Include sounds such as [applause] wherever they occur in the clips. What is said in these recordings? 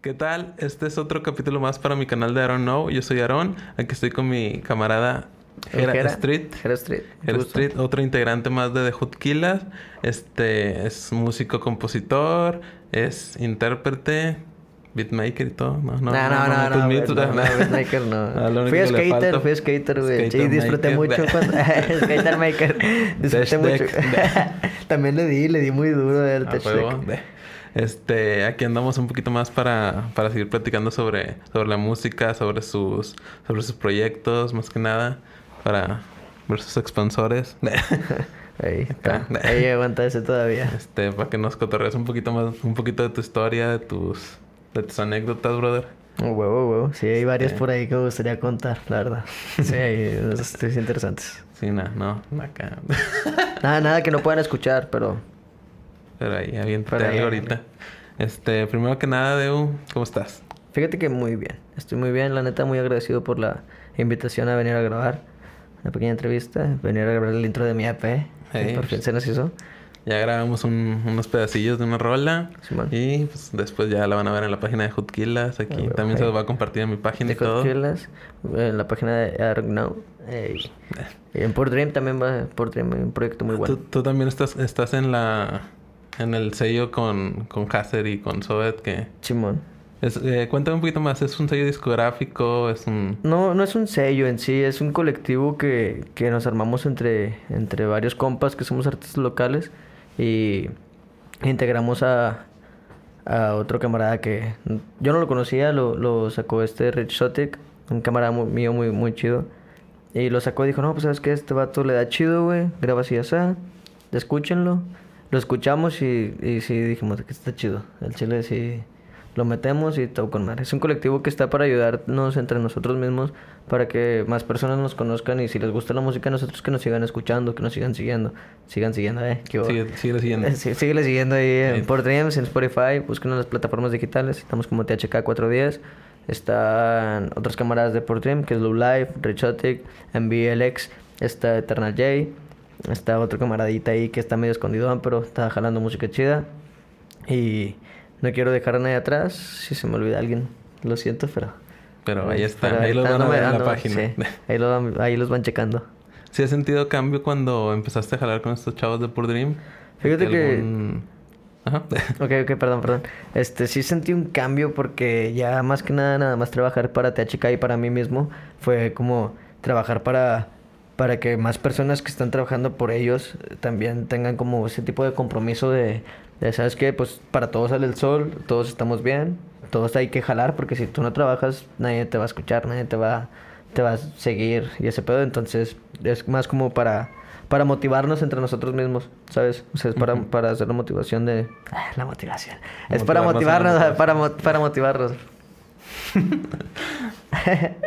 ¿Qué tal? Este es otro capítulo más para mi canal de Aaron Know. Yo soy Aaron. Aquí estoy con mi camarada Hera Street. Hera Street. Hera Street, otro integrante más de The Killers. Este es músico, compositor, es intérprete, beatmaker y todo. No, no, no, no, no, no, beatmaker no. [laughs] Fui skater, fui skater, güey. Sí, disfruté mucho cuando... [laughs] skater maker. Disfruté mucho. [laughs] También le di, le di muy duro el touch este, aquí andamos un poquito más para, para seguir platicando sobre, sobre la música, sobre sus, sobre sus proyectos, más que nada, para ver sus expansores. [laughs] Ahí, ahí aguanta ese todavía. Este, para que nos cotorrees un poquito más, un poquito de tu historia, de tus, de tus anécdotas, brother. Oh, huevo, huevo. Sí, hay varias por ahí que me gustaría contar, la verdad. Sí, hay historias [laughs] interesantes. Sí, nada, no, acá. nada, nada que no puedan escuchar, pero pero ahí, aviéntate ahorita. Este, primero que nada, Deu, ¿cómo estás? Fíjate que muy bien. Estoy muy bien, la neta, muy agradecido por la invitación a venir a grabar una pequeña entrevista, venir a grabar el intro de mi AP. por fin se nos hizo. Ya grabamos unos pedacillos de una rola. y pues, después ya la van a ver en la página de Hoodkillas. Aquí también se los va a compartir en mi página de y todo. en la página de Argnow. Y en Port Dream también va. Port Dream, un proyecto muy bueno. ¿Tú, tú también estás, estás en la en el sello con, con y con Sovet que... Chimón. Es, eh, cuéntame un poquito más, ¿es un sello discográfico? ¿Es un...? No, no es un sello en sí, es un colectivo que, que nos armamos entre, entre varios compas que somos artistas locales y integramos a, a otro camarada que yo no lo conocía, lo, lo sacó este Rich Sotic, un camarada mío muy, muy chido. Y lo sacó y dijo, no, pues sabes que este vato le da chido, güey, graba así, así, escúchenlo lo escuchamos y, y sí dijimos que está chido. El chile sí lo metemos y todo con mar. Es un colectivo que está para ayudarnos entre nosotros mismos, para que más personas nos conozcan y si les gusta la música, nosotros que nos sigan escuchando, que nos sigan siguiendo. Sigan siguiendo, eh. Sigue, sigue siguiendo. [laughs] Sí, síguele siguiendo ahí en Por Dreams, en Spotify, busquen en las plataformas digitales. Estamos como THK 410. Están otras camaradas de Por Dream, que es Low Life, Richotic, MBLX, está Eternal J. Está otro camaradita ahí que está medio escondido, pero está jalando música chida. Y no quiero dejar a nadie atrás. Si se me olvida alguien, lo siento, pero... Pero ahí está, ahí los van a ver en la página. ahí, los van checando. ¿Sí has sentido cambio cuando empezaste a jalar con estos chavos de Pur Dream? Fíjate que... Ajá. [laughs] ok, ok, perdón, perdón. Este, sí sentí un cambio porque ya más que nada, nada más trabajar para THK y para mí mismo fue como trabajar para para que más personas que están trabajando por ellos eh, también tengan como ese tipo de compromiso de, ¿sabes qué? Pues para todos sale el sol, todos estamos bien, todos hay que jalar, porque si tú no trabajas, nadie te va a escuchar, nadie te va, te va a seguir y ese pedo, entonces es más como para para motivarnos entre nosotros mismos, ¿sabes? O sea, es para, para hacer la motivación de... Ah, la motivación. Es para motivarnos, para, para motivarnos. [laughs]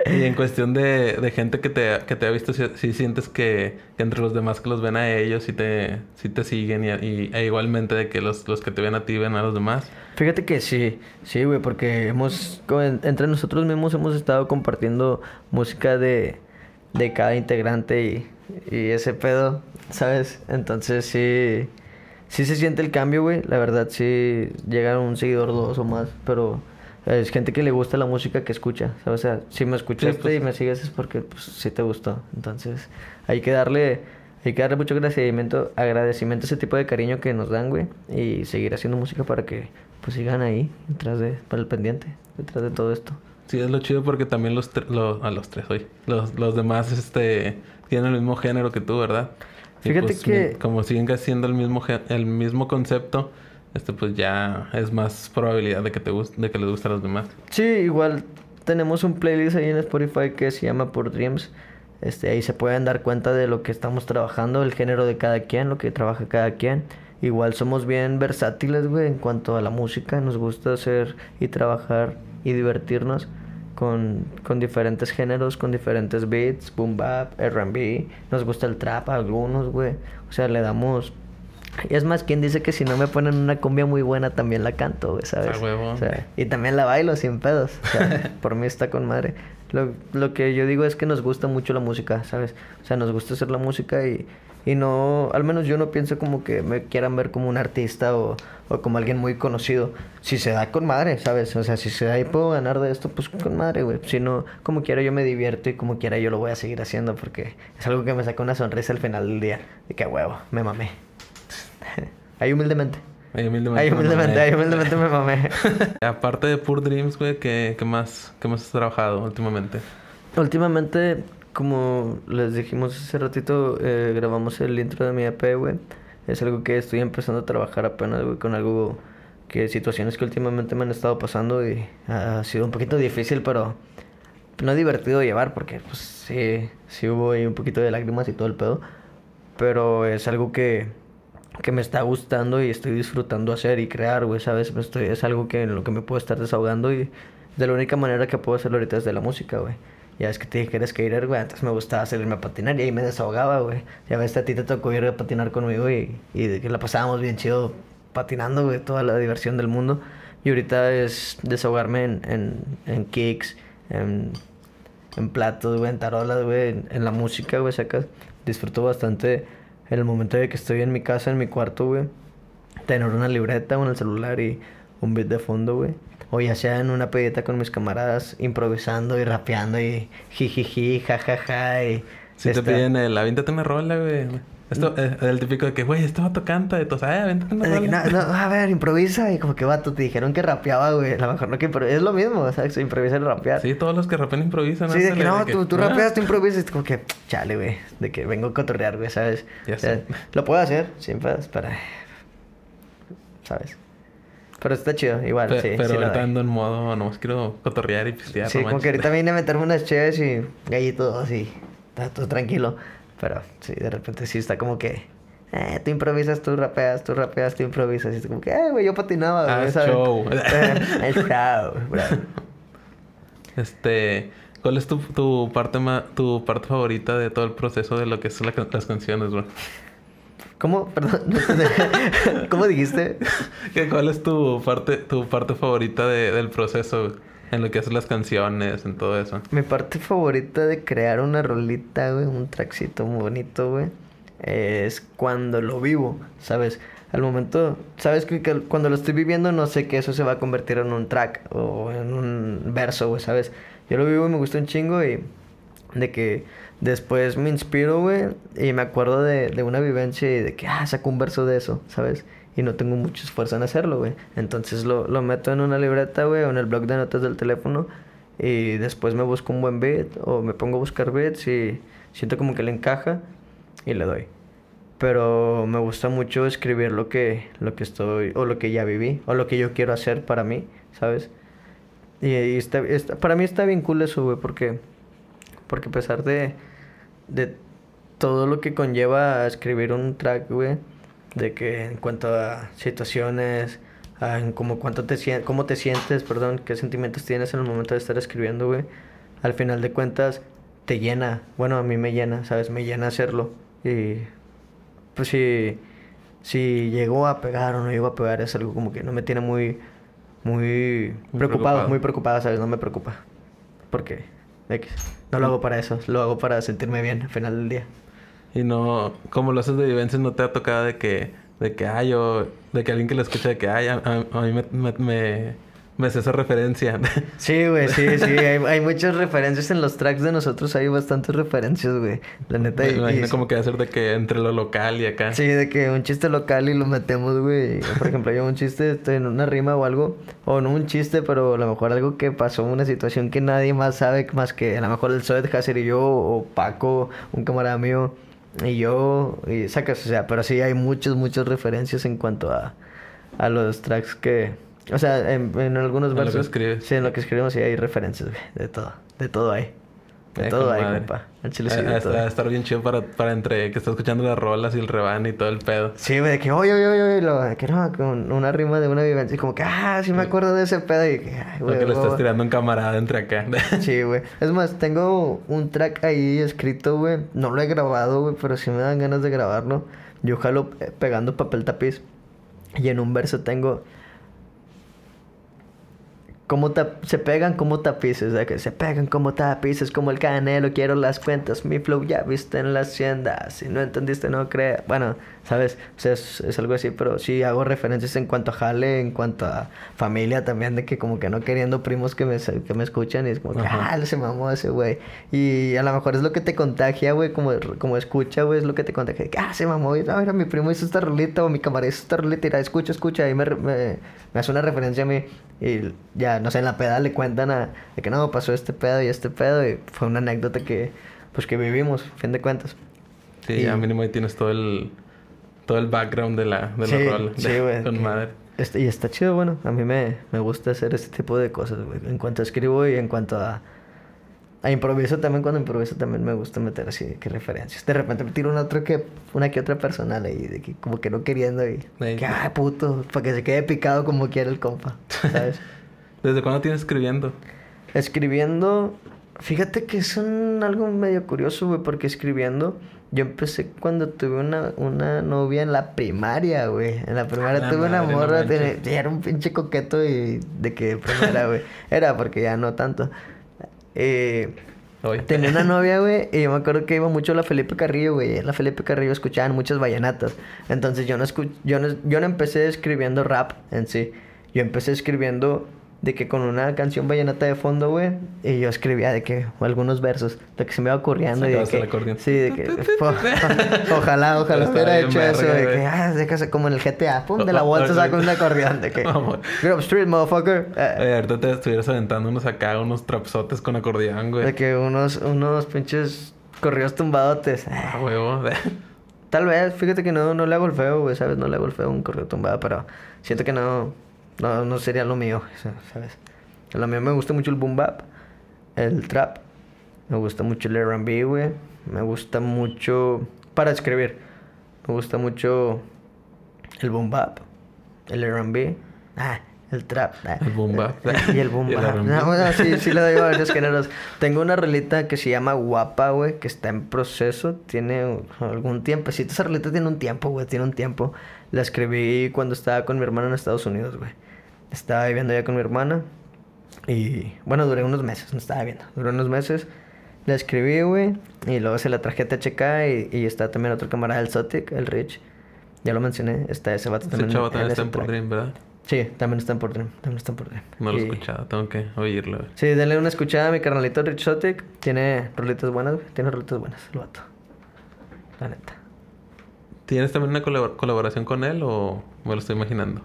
y en cuestión de, de gente que te, que te ha visto, si, sientes que, entre los demás que los ven a ellos, si te, si te siguen y, e igualmente de que los, los que te ven a ti ven a los demás. Fíjate que sí, sí, güey, porque hemos, entre nosotros mismos hemos estado compartiendo música de, de cada integrante y, y ese pedo, ¿sabes? Entonces sí, sí se siente el cambio, güey. La verdad sí llega un seguidor dos o más, pero es gente que le gusta la música que escucha. O sea, si me escuchaste pues. y me sigues es porque pues, sí te gustó. Entonces, hay que darle, hay que darle mucho agradecimiento, agradecimiento a ese tipo de cariño que nos dan, güey. Y seguir haciendo música para que pues sigan ahí, detrás de, para el pendiente, detrás de todo esto. Sí, es lo chido porque también los, a los tres hoy, los, los demás este, tienen el mismo género que tú, ¿verdad? Fíjate pues, que... Como siguen haciendo el mismo, el mismo concepto, este pues ya es más probabilidad de que te guste, de que les guste a los demás. Sí, igual tenemos un playlist ahí en Spotify que se llama Por Dreams. Este, ahí se pueden dar cuenta de lo que estamos trabajando, el género de cada quien, lo que trabaja cada quien. Igual somos bien versátiles, güey, en cuanto a la música. Nos gusta hacer y trabajar y divertirnos con, con diferentes géneros, con diferentes beats, boom bap, R&B. Nos gusta el trap a algunos, güey. O sea, le damos y es más, quien dice que si no me ponen una cumbia muy buena, también la canto, güey, ¿sabes? O sea, y también la bailo sin pedos. O sea, [laughs] por mí está con madre. Lo, lo, que yo digo es que nos gusta mucho la música, ¿sabes? O sea, nos gusta hacer la música y, Y no, al menos yo no pienso como que me quieran ver como un artista o, o como alguien muy conocido. Si se da con madre, ¿sabes? O sea, si se da y puedo ganar de esto, pues con madre, güey. Si no, como quiera yo me divierto y como quiera yo lo voy a seguir haciendo porque es algo que me saca una sonrisa al final del día. De que huevo, me mamé. Ahí humildemente. Ahí humildemente. Ahí me humildemente, mamé. ahí humildemente me mamé. [laughs] Aparte de Pure Dreams, güey, ¿qué, qué más, qué más has trabajado últimamente? Últimamente, como les dijimos hace ratito, eh, grabamos el intro de mi EP, güey. Es algo que estoy empezando a trabajar apenas, güey, con algo que situaciones que últimamente me han estado pasando y ha sido un poquito difícil, pero no divertido de llevar porque, pues, sí, sí hubo ahí un poquito de lágrimas y todo el pedo. Pero es algo que, que me está gustando y estoy disfrutando hacer y crear, güey, ¿sabes? Me Estoy, es algo que en lo que me puedo estar desahogando y de la única manera que puedo hacerlo ahorita es de la música, güey. Ya es que te dije que eres skater, güey, antes me gustaba salirme a patinar y ahí me desahogaba, güey. Ya ves, a ti te tocó ir a patinar conmigo y, y que la pasábamos bien chido patinando, güey, toda la diversión del mundo. Y ahorita es desahogarme en, en, en kicks, en, en platos, güey, en tarolas, güey, en, en la música, güey, sacas. Disfruto bastante en el momento de que estoy en mi casa, en mi cuarto, güey. Tener una libreta o en el celular y un beat de fondo, güey. O ya sea en una pedita con mis camaradas, improvisando y rapeando y jijiji, jajaja y... Si te esta- piden el, aviéntate una rola, güey. Esto es el típico de que, güey, este vato canta. Y todos, ah, aviéntate una de que, rola. No, no, a ver, improvisa. Y como que vato, te dijeron que rapeaba, güey. A lo mejor no que Es lo mismo, o sea, improvisar y rapear. Sí, todos los que rapean improvisan. Sí, de que no, tú, tú ah, rapeas, tú improvisas. y como que, chale, güey. De que vengo a cotorrear, güey, ¿sabes? Ya O sea, sé. Lo puedo hacer, siempre para. ¿Sabes? Pero está chido, igual, pe- sí. pero sí ahorita ando en modo, nomás quiero cotorrear y pistear. Sí, no como que ahorita vine a meterme unas chéves y gallitos así. Está todo tranquilo. Pero sí, de repente sí está como que. Eh, tú improvisas, tú rapeas, tú rapeas, tú improvisas. Y es como que, eh, güey, yo patinaba, Ah, show. [laughs] Es show, bro. Este, ¿cuál es tu, tu parte ma- tu parte favorita de todo el proceso de lo que la can- las canciones, bro? ¿Cómo? [laughs] Perdón. ¿Cómo dijiste? [laughs] ¿Qué- ¿Cuál es tu parte tu parte favorita de- del proceso en lo que es las canciones, en todo eso? Mi parte favorita de crear una rolita, güey, un trackcito muy bonito, güey, es cuando lo vivo, ¿sabes? Al momento, ¿sabes? Que, cuando lo estoy viviendo no sé que eso se va a convertir en un track o en un verso, güey, ¿sabes? Yo lo vivo y me gusta un chingo y de que después me inspiro, güey, y me acuerdo de, de una vivencia y de que, ah, saco un verso de eso, ¿sabes? Y no tengo mucho esfuerzo en hacerlo, güey. Entonces lo, lo meto en una libreta, güey, o en el blog de notas del teléfono. Y después me busco un buen beat o me pongo a buscar beats y siento como que le encaja y le doy. Pero me gusta mucho escribir lo que, lo que estoy, o lo que ya viví, o lo que yo quiero hacer para mí, ¿sabes? Y, y está, está- para mí está bien cool eso, güey, porque, porque a pesar de, de todo lo que conlleva escribir un track, güey, de que en cuanto a situaciones, a en como cuánto te sien- cómo te sientes, perdón, qué sentimientos tienes en el momento de estar escribiendo, güey, al final de cuentas te llena, bueno, a mí me llena, ¿sabes? Me llena hacerlo y pues si, si llegó a pegar o no llegó a pegar es algo como que no me tiene muy, muy, Muy preocupado, preocupado. muy preocupado, ¿sabes? No me preocupa. Porque X. No lo hago para eso, lo hago para sentirme bien al final del día. Y no, como lo haces de vivencias, no te ha tocado de que, de que, ay, yo, de que alguien que lo escucha de que, ay, a, a- a mí me, me, me, me hace esa referencia. [laughs] Sí, güey, sí, sí. Hay, hay muchas referencias en los tracks de nosotros. Hay bastantes referencias, güey. La neta. me y- imagino y- como que ser de que entre lo local y acá. Sí, de que un chiste local y lo metemos, güey. Por ejemplo, yo un chiste estoy en una rima o algo. O no un chiste, pero a lo mejor algo que pasó, una situación que nadie más sabe más que a lo mejor el Zoed Hacer y yo, o Paco, un camarada mío, y yo, y sacas, o sea, pero sí hay muchas, muchas referencias en cuanto a, a los tracks que. O sea, en, en algunos En lo que versos. escribes. Sí, en lo que escribimos sí hay referencias, güey. De todo. De todo hay. De Eh, todo con hay, compa. Al chile sí, de todo. estar bien chido para, para entre que está escuchando las rolas y el rebán y todo el pedo. Sí, güey, de que, oye, oye, oye, lo- de que no, con una rima de una vivencia, y como que, ah, sí me acuerdo de ese pedo, y que, ay, Lo güey, que le estás tirando un camarada entre acá. [laughs] Sí, güey. Es más, tengo un track ahí escrito, güey. No lo he grabado, güey, pero sí me dan ganas de grabarlo. Yo jalo eh, pegando papel tapiz. Y en un verso tengo. Como se pegan como tapices, de que se pegan como tapices, como el canelo, quiero las cuentas, mi flow ya viste en la hacienda, si no entendiste no creas, bueno, sabes, o sea, es, es algo así, pero sí hago referencias en cuanto a jale, en cuanto a familia también, de que como que no queriendo primos que me, que me escuchan y es como que, Ajá. ah, se mamó ese güey, y a lo mejor es lo que te contagia, güey, como, como escucha, güey, es lo que te contagia, que, ah, se mamó, y, ah, mira, mi primo hizo esta rolita, o mi camarada hizo esta rolita, y la escucha, escucha, y me, me, me hace una referencia a mí, y ya, no sé, en la peda le cuentan a, de que no, pasó este pedo y este pedo, y fue una anécdota que, pues, que vivimos, fin de cuentas. Sí, Y- ya mínimo ahí tienes todo el... Todo el background de la, de Sí, la rola. sí, de- güey. Con madre. este- y está chido, bueno, a mí me, me gusta hacer este tipo de cosas, güey. En cuanto escribo y en cuanto a, a improviso también, cuando improviso también me gusta meter así que referencias. De repente me tiro una otra que, una que otra personal ahí, de que como que no queriendo y que, ay, puto, para que se quede picado como quiera el compa, ¿sabes? [laughs] ¿Desde cuándo tienes escribiendo? Escribiendo, fíjate que es un, algo medio curioso, güey, porque escribiendo, yo empecé cuando tuve una, una novia en la primaria, güey. En la primaria la tuve una no morra, tenía- era un pinche coqueto y de que primera, güey. Era porque ya no tanto. Eh, Hoy. Tenía una [laughs] novia, güey, y yo me acuerdo que iba mucho a la Felipe Carrillo, güey. En la Felipe Carrillo escuchaban muchas vallenatas. Entonces yo no, escu- yo no, yo no empecé escribiendo rap en sí. Yo empecé escribiendo de que con una canción vallenata de fondo, güey, y yo escribía de que algunos versos, de que se me iba ocurriendo. y de el que, sí, de que o- [laughs] ojalá, ojalá hubiera hecho eso, verga, de que, ah, que como en el GTA, pum, de la vuelta oh, saco un acordeón, de que, [laughs] up street, motherfucker. Eh, Oye, ahorita te estuvieras aventando unos acá, unos trapsotes con acordeón, güey. de que unos, unos pinches corridos tumbadotes. A huevo. Tal vez, fíjate que no, no le hago el feo, güey, ¿sabes? No le hago el feo un correo tumbado, pero siento que no, no, no sería lo mío, [laughs] ¿sabes? Lo mío me gusta mucho el boom bap, el trap, me gusta mucho el R&B, güey, me gusta mucho, para escribir, me gusta mucho el boom bap, el R&B, ah, el trap, El boom bap. y el. R&B. [laughs] No, bueno, sí, sí le doy varios géneros. Tengo una rolita que se llama Guapa, güey, que está en proceso. Tiene algún tiempecito. Esa rolita tiene un tiempo, güey, tiene un tiempo. La escribí cuando estaba con mi hermana en Estados Unidos, güey. Estaba viviendo allá con mi hermana. Y bueno, duré unos meses, no estaba viendo. Duré unos meses. La escribí, güey. Y luego se la traje a THK. Y, y está también otro camarada, el Zotic, el Rich. Ya lo mencioné. Está ese vato Ese también. chavo en también está ese en. Dream, ¿verdad? Sí, también está en por Dream. También está en por Dream. No lo he Y- escuchado, tengo que oírlo. güey. Sí, denle una escuchada a mi carnalito Rich Zotic. Tiene rolitas buenas, güey. Tiene rolitas buenas, el vato. La neta. ¿Tienes también una colabor- colaboración con él o me lo estoy imaginando?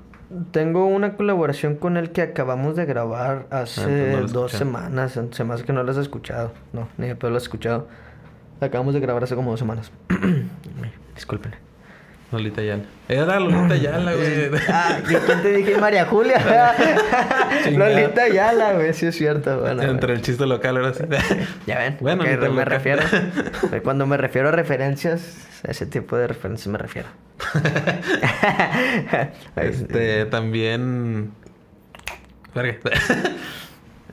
Tengo una colaboración con él que acabamos de grabar hace Ah, no he dos semanas. Se me hace que no lo has escuchado. No, ni de pedo lo has escuchado. La acabamos de grabar hace como dos semanas. [clears throat] Disculpen. Lolita Yala. Era Lolita Yala, güey. Ah, ¿y quién te dije? María Julia. [laughs] Lolita Yala, güey. Sí, es cierto. Bueno, Entre el chiste local ahora sí. [laughs] Ya ven, Bueno, me refiero. [laughs] Cuando me refiero a referencias, a ese tipo de referencias me refiero. Este, también.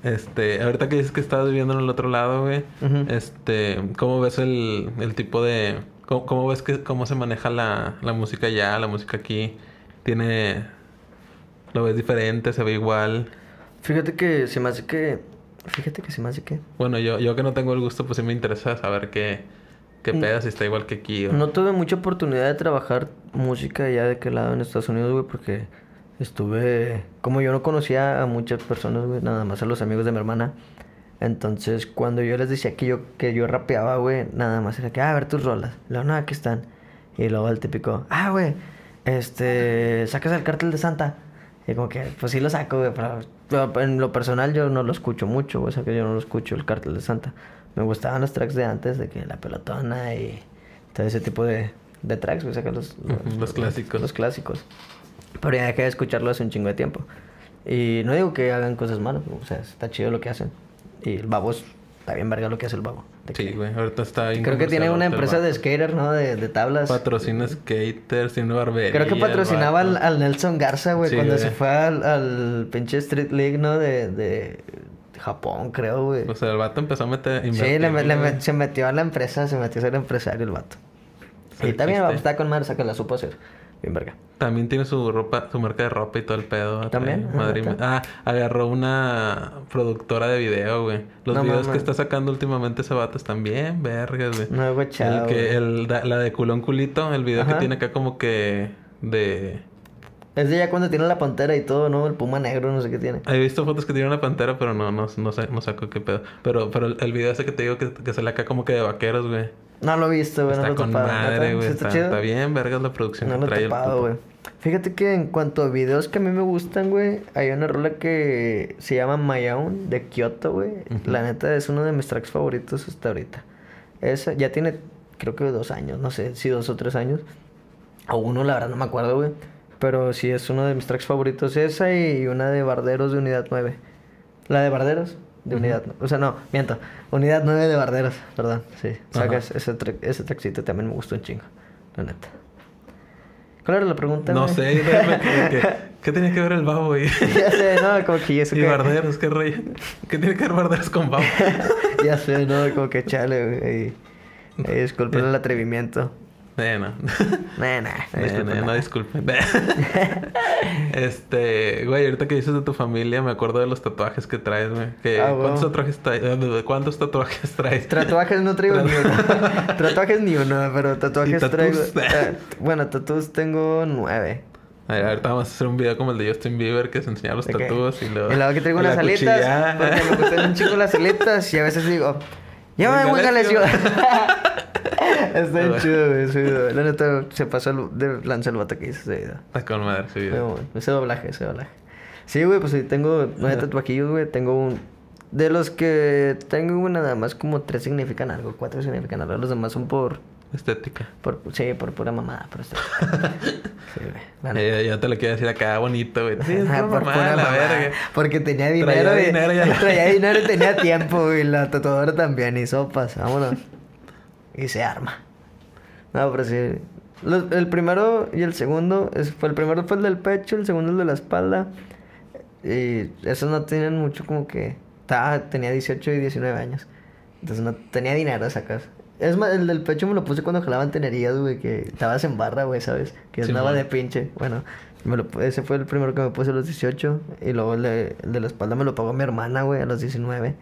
Este, ahorita que dices que estás viviendo en el otro lado, güey. Este, ¿cómo ves el, el tipo de. Cómo, cómo ves que cómo se maneja la, la música allá, la música aquí? ¿Tiene. ¿Lo ves diferente? ¿Se ve igual? Fíjate que se me hace que. Fíjate que se me hace que. Bueno, yo, yo que no tengo el gusto, pues sí me interesa saber qué, qué Mm. pedas, si está igual que aquí. o- No tuve mucha oportunidad de trabajar música allá de aquel lado en Estados Unidos, güey, porque estuve. Como yo no conocía a muchas personas, güey, nada más a los amigos de mi hermana. Entonces, cuando yo les decía que yo, que yo rapeaba, güey, nada más era que, ah, a ver tus rolas. Luego, no, aquí están. Y luego el típico, ah, güey, este, sacas el cartel de Santa. Y como que, pues sí lo saco, güey, pero, pero en lo personal yo no lo escucho mucho, güey, o sea que yo no lo escucho el cartel de Santa. Me gustaban los tracks de antes, de que la pelotona y todo ese tipo de, de tracks, güey, saca los, Ujú, los clásicos. Los clásicos. Pero ya dejé de escucharlo hace un chingo de tiempo. Y no digo que hagan cosas malas, o sea, está chido lo que hacen. Y el babo es- está bien verga lo que hace el babo. Sí, que- güey. Ahorita está bien Creo que tiene una empresa de vato. skater, ¿no? De, de tablas. Patrocina skaters, tiene una barbería. Creo que patrocinaba al, Nelson Garza, güey, Sí, cuando güey. se fue al, al pinche Street League, ¿no? De, de Japón, creo, güey. O sea, el vato empezó a meter. Sí, le, le- se metió a la empresa, se metió a ser empresario el vato. Sí, y también chiste. está con madre, saca la supo hacer. Bien verga. También tiene su ropa, su marca de ropa y todo el pedo. ¿También? Ah, Madrid. acá. Ah, agarró una productora de video, güey. Los No videos que está sacando últimamente ese vato están bien vergas, güey. No he guachado, el que, el, la de culón culito, el video Ajá. que tiene acá como que de... Es de ya cuando tiene la pantera y todo, ¿no? El puma negro, no sé qué tiene. He visto fotos que tiene una pantera, pero no, no, no sé, no saco qué pedo. Pero, pero el, el video ese que te digo que, que sale acá como que de vaqueros, güey. No lo he visto, güey. Está no lo he con topado. madre, ¿Neta? güey. ¿Sí Está, bien, vergas la producción No que lo he trae topado, güey. Fíjate que en cuanto a videos que a mí me gustan, güey, hay una rola que se llama My Own de Kyoto, güey. La neta es uno de mis tracks favoritos hasta ahorita. Esa ya tiene, creo que dos años, no sé si dos o tres años. O uno, la verdad no me acuerdo, güey. Pero sí es uno de mis tracks favoritos. Esa y una de Barderos de Unidad 9. La de Barderos de. Unidad... O sea, no, miento. Unidad 9 de Barderos, perdón. Sí, Ajá. sacas ese, track- ese trackcito también me gustó un chingo. La neta. ¿Cuál era la pregunta, No sé, déjame que- que- ¿qué tenía que ver el babo, güey? [laughs] ya sé, no, como que eso Y que... barderos, qué rollo. ¿Qué tiene que ver barderos con babo? [laughs] ya sé, no, como que chale, güey. ahí- ahí disculpen el atrevimiento. [laughs] Nah, Eh, disculpen no, disculpen. [laughs] este, güey, ahorita que dices de tu familia, me acuerdo de los tatuajes que traes, güey. Que, Ah, ¿cuántos, tatuajes traes? Eh, ¿Cuántos tatuajes traes? Tatuajes no traigo ni uno. [laughs] tatuajes ni uno, pero tatuajes traigo. eh, bueno, tatuajes tengo nueve. A ver, ahorita vamos a hacer un video como el de Justin Bieber que se enseña los ¿De qué? tatuos y luego... Y luego que traigo unas alitas. Porque me gustan un chingo las alitas. Y a veces digo, llámame muy Galacio. Está bien [laughs] chido, güey. ese video. La neta se pasó el, de lanza el vato que hizo ese video. Está con madre ese video. Bueno, ese doblaje, ese doblaje. Sí, güey, pues sí, tengo nueve tatuajillos, güey. Tengo un. De los que tengo, güey, nada más como tres significan algo, cuatro significan algo. Los demás son por. Estética. por sí, por pura mamada, [laughs] sí, la neta. Eh, ya te lo quiero decir acá bonito, güey. Sí, es Ajá, por por pura la verga. Porque tenía dinero. Traía y- dinero y a la- [laughs] traía dinero y tenía [laughs] tiempo, y la tatuadora también. Y sopas, vámonos. Y se arma. No, pero sí. Los- el primero y el segundo, es- fue el primero fue el del pecho, el segundo el de la espalda. Y esos no tenían mucho como que... Estaba, tenía 18 y 19 años. Entonces no tenía dinero sacas. Es más, el del pecho me lo puse cuando jalaban tenerías, güey, que estabas en barra, güey, ¿sabes? Que Sí, andaba de pinche. Bueno, me lo, ese fue el primero que me puse a los 18. Y luego el de, el de la espalda me lo pagó mi hermana, güey, a los 19.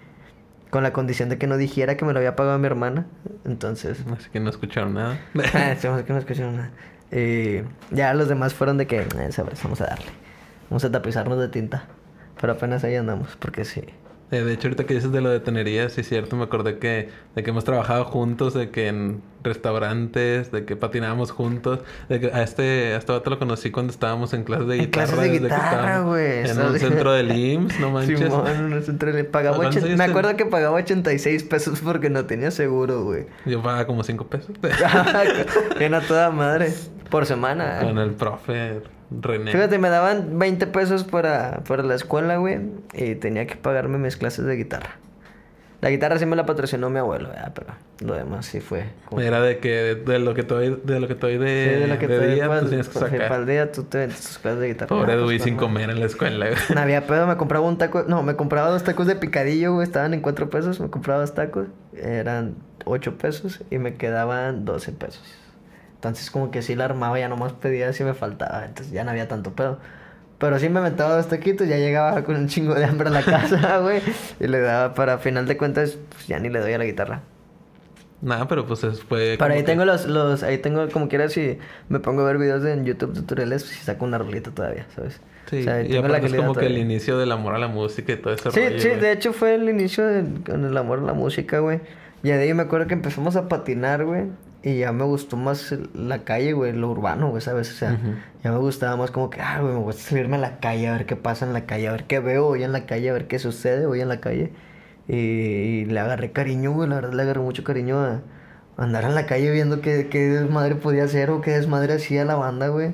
Con la condición de que no dijera que me lo había pagado mi hermana. Entonces, Así que no escucharon nada. [laughs] Ah, sí, que no escucharon nada. Y ya los demás fueron de que, eh, sabes, vamos a darle. Vamos a tapizarnos de tinta. Pero apenas ahí andamos, porque sí. Eh, de hecho, ahorita que dices de lo de tenería, sí es cierto, me acordé que, de que hemos trabajado juntos, de que en restaurantes, de que patinábamos juntos, de que a este, a este vato lo conocí cuando estábamos en clases de En guitarra. clases de guitarra, estábamos güey. En ¿sabes? un centro del IMSS, no manches. Simón, en un centro de- pagaba ¿Cuántos ochen- años Me acuerdo que pagaba 86 pesos porque no tenía seguro, güey. Yo pagaba como cinco pesos. [laughs] Era toda madre. Por semana. Con el profe René. Fíjate, me daban 20 pesos para, para la escuela, güey. Y tenía que pagarme mis clases de guitarra. La guitarra sí me la patrocinó mi abuelo, ¿verdad? pero lo demás sí fue. como- Era de que de lo que te doy, de lo que te doy de, Sí, de lo que de te día, pal- pues tienes que sacar. pa'l día tú te vendes tus clases de guitarra. Pobre Ah, Dewey pues, sin comer en la escuela. güey. No había pedo, me compraba un taco. No, me compraba dos tacos de picadillo, güey. Estaban en cuatro pesos. Me compraba dos tacos. Eran ocho pesos y me quedaban 12 pesos. Entonces, como que sí la armaba, ya nomás pedía si me faltaba. Entonces, ya no había tanto pedo. Pero sí me metaba dos taquitos, ya llegaba [laughs] con un chingo de hambre a la casa, [laughs] güey. Y le daba para, final de cuentas, pues ya ni le doy a la guitarra. Nada, pero pues es- fue. Pero ahí que- tengo los, los, ahí tengo como quiera si me pongo a ver videos en YouTube tutoriales, pues sí saco una rolita todavía, ¿sabes? Sí, O sea, y tengo la aparte es como que el todavía. inicio del amor a la música y todo ese Sí, rollo. sí, güey. de hecho fue el inicio de- con el amor a la música, güey. Y de ahí me acuerdo que empezamos a patinar, güey. Y ya me gustó más la calle, güey, lo urbano, güey, ¿sabes? O sea, ya me gustaba más como que, ah, güey, me gusta salirme a la calle, a ver qué pasa en la calle, a ver qué veo hoy en la calle, a ver qué sucede hoy en la calle. Y, y le agarré cariño, güey, la verdad le agarré mucho cariño a, andar en la calle viendo qué, qué desmadre podía hacer o qué desmadre hacía la banda, güey.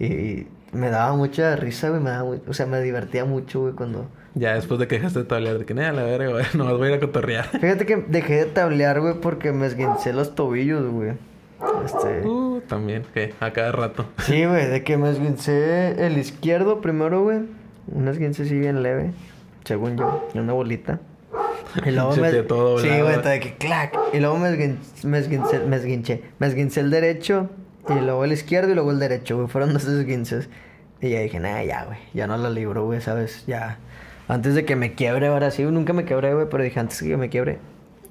Y me daba mucha risa, güey, me daba, o sea, me divertía mucho, güey, cuando... Ya después de que dejaste de tablear, de que nada, la verga, güey, [laughs] nomás voy a ir a cotorrear. Fíjate que dejé de tablear, güey, porque me esguincé los tobillos, güey. Este... Uh, también, que a cada rato. [laughs] Sí, güey, de que me esguincé el izquierdo primero, güey. Un esguince así bien leve, según yo, y una bolita. Y luego [laughs] me... todo sí, güey, de que clac. Y luego me esguin- me esguincé, me esguinché. Me esguincé el derecho Y luego el izquierdo y luego el derecho, güey. Fueron dos esguinces. Y ya dije, nah, ya, güey. Ya no la libro, güey, ¿sabes? Ya. Antes de que me quiebre, ahora sí. Nunca me quebré, güey, pero dije, antes de que me quiebre.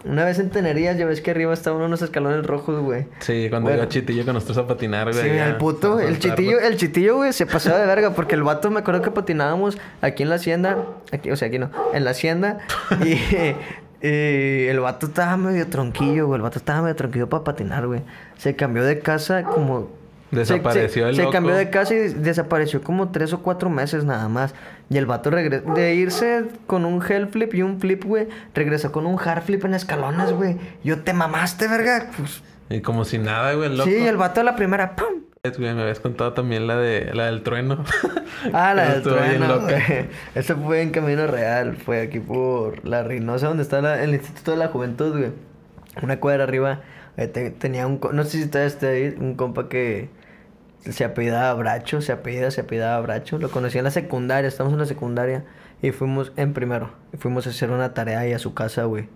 Una vez en Tenerías, ya ves que arriba estaban unos escalones rojos, güey. Sí, cuando Bueno. iba Chitillo con nosotros a patinar, güey. Sí, el puto, el chitillo, el chitillo, güey, se pasaba de verga porque el vato me acuerdo que patinábamos aquí en la hacienda, aquí, o sea, aquí no, en la hacienda y, [laughs] y el vato estaba medio tronquillo, güey, el vato estaba medio tronquillo para patinar, güey. Se cambió de casa como Desapareció se, el Se loco. cambió de casa y desapareció como tres o cuatro meses nada más. Y el vato regresó. De irse con un hell flip y un flip, güey. Regresó con un hard flip en escalones, güey. Yo te mamaste, verga. Pues, Y como si nada, güey, el loco. sí, el vato a la primera, ¡pum! Güey, me habías contado también la de la del trueno. [laughs] Ah, la del trueno. Eso fue en Camino Real. Fue aquí por la Reynosa, donde está la- el Instituto de la Juventud, güey. Una cuadra arriba. eh, te- tenía un... No sé si todavía está ahí. Un compa que se apellidaba Bracho. Se apellida, se apellidaba Bracho. Lo conocí en la secundaria. Estamos en la secundaria. Y fuimos en primero. Fuimos a hacer una tarea ahí a su casa, güey.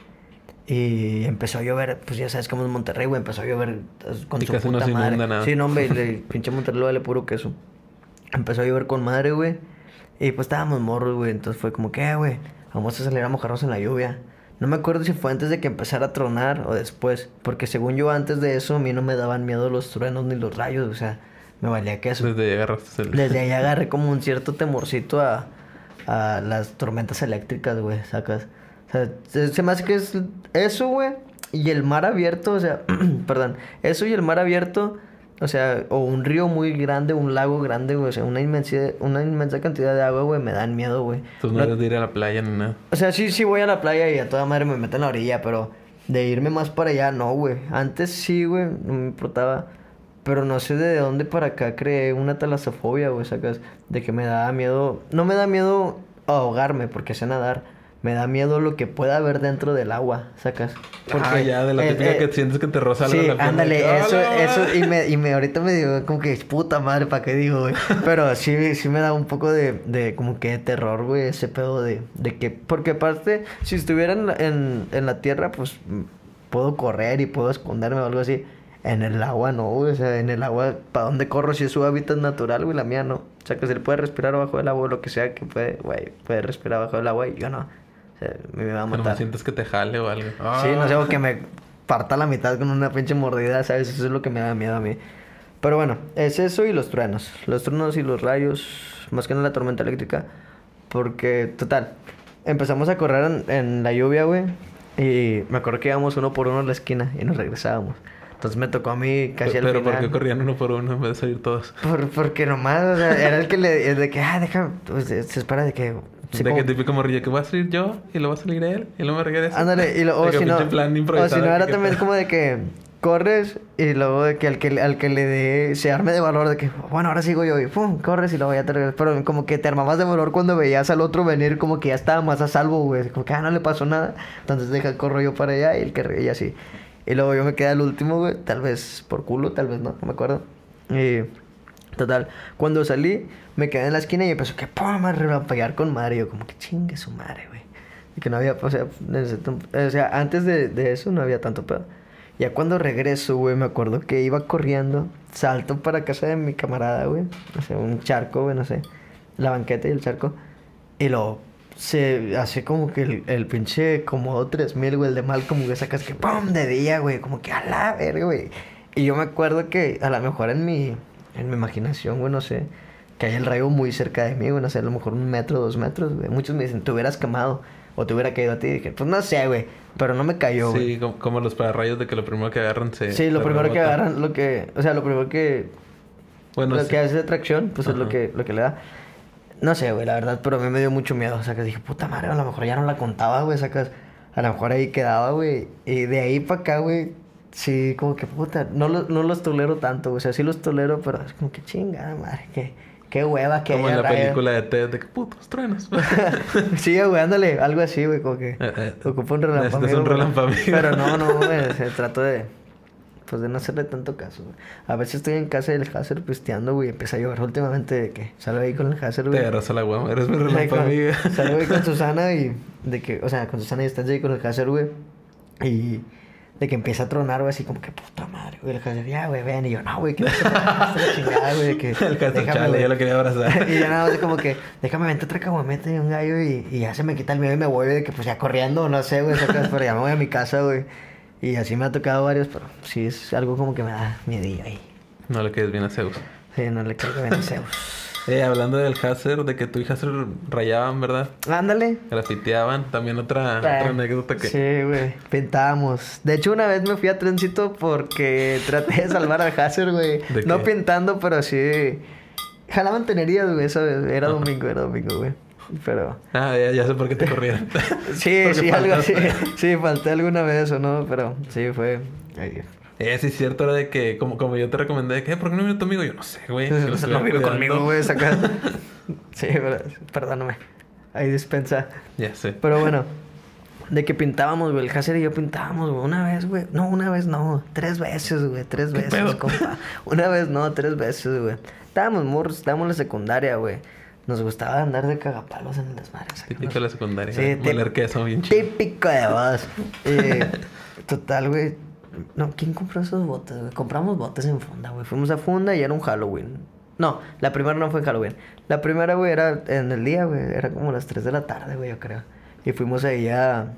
Y empezó a llover, pues ya sabes cómo es Monterrey, güey, empezó a llover eh, con Y su casi no puta inunda madre. nada. Sí, no, hombre, [laughs] le, pinche Monterrey le vale puro queso. Empezó a llover con madre, güey. Y pues estábamos morros, güey. Entonces fue como que, "Eh, güey, vamos a salir a mojarnos en la lluvia. No me acuerdo si fue antes de que empezara a tronar o después. Porque según yo, antes de eso, a mí no me daban miedo los truenos ni los rayos. O sea, me valía queso. Desde ahí agarraste el... Desde ahí agarré como un cierto temorcito a, a las tormentas eléctricas, güey, sacas. O sea, se, se me hace que es eso, güey, y el mar abierto, o sea, [clears throat] perdón, eso y el mar abierto, o sea, o un río muy grande, un lago grande, güey, o sea, una inmensidad, una inmensa cantidad de agua, güey, me dan miedo, güey. Tú no No- eres de ir a la playa ni nada. o sea, sí, sí voy a la playa y a toda madre me meto en la orilla, pero de irme más para allá, no, güey. Antes sí, güey, no me importaba. Pero no sé de dónde para acá creé una talasofobia, güey, sacas. De que me daba miedo. No me da miedo ahogarme porque sé nadar. Me da miedo lo que pueda haber dentro del agua, sacas. ah, ya, de la eh, típica eh, que sientes que te roza Sí, la ándale, ¡Ah, eso, eso, y me, y me, ahorita me digo como que puta madre, ¿para qué digo, güey? [laughs] Pero sí, sí me da un poco de, de como que de terror, güey, ese pedo de, de que, porque aparte, si estuviera en la, en, en la tierra, pues puedo correr y puedo esconderme o algo así. En el agua no, güey, o sea, en el agua, ¿para dónde corro si es su hábitat natural, güey? La mía no. O sea, que se le puede respirar abajo del agua o lo que sea que puede, güey, puede respirar abajo del agua y yo no. O sea, me va a matar. no sientes que te jale o algo. Sí, no sé, o que me parta la mitad con una pinche mordida, ¿sabes? Eso es lo que me da miedo a mí. Pero bueno, es eso y los truenos. Los truenos y los rayos, más que nada la tormenta eléctrica. Porque, total, empezamos a correr en, en la lluvia, güey. Y me acuerdo que íbamos uno por uno a la esquina y nos regresábamos. Entonces me tocó a mí casi al Pero ¿por final. qué corrían uno por uno en vez de salir todos? Por- porque nomás, o sea, [laughs] era el que le... el de que, ah, deja... pues, se se espera de que... sí, de como- que típico morrillo que voy a salir yo y luego va a salir él y luego me regresa. Ándale, y lo, o [laughs] De si no, plan o si no era también como de que corres y luego de que al que, al que le dé, se arme de valor de que, bueno, ahora sigo yo y pum, corres y luego ya te regresas. Pero como que te armabas de valor cuando veías al otro venir, como que ya estaba más a salvo, güey. Como que, ah, no le pasó nada. Entonces deja, corro yo para allá y el que y así. Y luego yo me quedé al último, güey, tal vez por culo, tal vez no, no me acuerdo. Y Total, cuando salí, me quedé en la esquina y empezó que pum, a relampaguear con madre. Y yo, como que chingue su madre, güey. Y que no había, o sea, o sea antes de, de eso no había tanto pedo. Ya cuando regreso, güey, me acuerdo que iba corriendo, salto para casa de mi camarada, güey. O sea, un charco, güey, no sé. La banqueta y el charco. Y lo se hace como que el, el pinche Comodo 3000, güey, el de mal, como que sacas que pum, de día, güey, como que a la verga, güey. Y yo me acuerdo que a lo mejor en mi, en mi imaginación, güey, no sé, que hay el rayo muy cerca de mí, güey, no sé, a lo mejor un metro, dos metros, güey. Muchos me dicen, te hubieras quemado o te hubiera caído a ti. Y dije, pues no sé, güey, pero no me cayó, güey. Sí, como, como los pararrayos de que lo primero que agarran se. Sí, lo primero que agarran, lo que, o sea, lo primero que, Bueno, lo sí. que hace atracción, pues es lo Ajá. que, lo que le da. No sé, güey, la verdad, pero a mí me dio mucho miedo. O sea, que dije, puta madre, a lo mejor ya no la contaba, güey, sacas. A lo mejor ahí quedaba, güey. Y de ahí para acá, güey, sí, como que puta, no, lo- no los tolero tanto, güey. O sea, sí los tolero, pero es como que chingada madre, que, qué hueva que Como en la rayos. película de Ted, de que putos truenos. [laughs] sí, güey, ándale, algo así, güey, como que Eh, eh, ocupa un relampagueo. un relampagueo. Pero no, no, güey, se trato de, pues de no hacerle tanto caso, güey. A veces estoy en casa del Hazer pisteando, güey, empieza a llover últimamente de que salgo ahí con el Hazer, güey. Te agarras a la guama, eres mi con- relampagueo. Salgo ahí con [laughs] Susana y de que, o sea, con Susana y Estancia y con el Hazer, güey. Y de que empieza a tronar, güey, así como que puta madre, güey. El Hazer, ya, güey, ven. Y yo, no, güey, que no te la chingada, güey. de Que, [laughs] El déjame, chale, güey. yo lo quería abrazar. [laughs] y yo nada así como que, déjame vente otra caguameta y un gallo y, y ya se me quita el miedo y me voy de que pues ya corriendo, no sé, güey, sacas, pero ya me voy a mi casa, güey. Y así me ha tocado varios, pero sí es algo como que me da miedillo ahí. No le quedes bien a Zeus. Sí, no le caigo bien a Zeus. [laughs] Eh, hablando del Hazer, de que tú y Hazer rayaban, ¿verdad? Ándale. Grafiteaban. También otra, otra Ah, anécdota que... Sí, güey. Pintábamos. De hecho, una vez me fui a Trencito porque traté de salvar al Hazer, güey. [laughs] ¿De No qué? pintando, pero sí. Jalaban tenerías, güey, esa vez. Era domingo, era domingo, güey. Pero. Ah, ya, ya sé por qué te corrieron. [laughs] Sí, [laughs] sí, algo así. Sí, falté alguna vez o no, pero sí fue. Ay, Eh, sí es cierto, era de que, como, como yo te recomendé, que, "Eh, ¿por qué no vino tu amigo? Yo no sé, güey. si no estuviera vive cuidando". conmigo, güey, saca. [laughs] Sí, pero- perdóname. Ahí dispensa. Ya sé. Pero bueno, de que pintábamos, güey. El Hacer y yo pintábamos, güey. Una vez, güey. No, una vez no. Tres veces, güey. Tres ¿Qué veces, compa. Una vez no, tres veces, güey. Estábamos morros, estábamos en la secundaria, güey. Nos gustaba andar de cagapalos en el desmadre. Típico de la secundaria. Sí, Moler queso bien chido. Típico de vos. [laughs] Eh, total, güey. No, ¿quién compró esos botes, güey? Compramos botes en funda, güey. Fuimos a funda y era un Halloween. No, la primera no fue en Halloween. La primera, güey, era en el día, güey. Era como las 3 de la tarde, güey, yo creo. Y fuimos ahí a,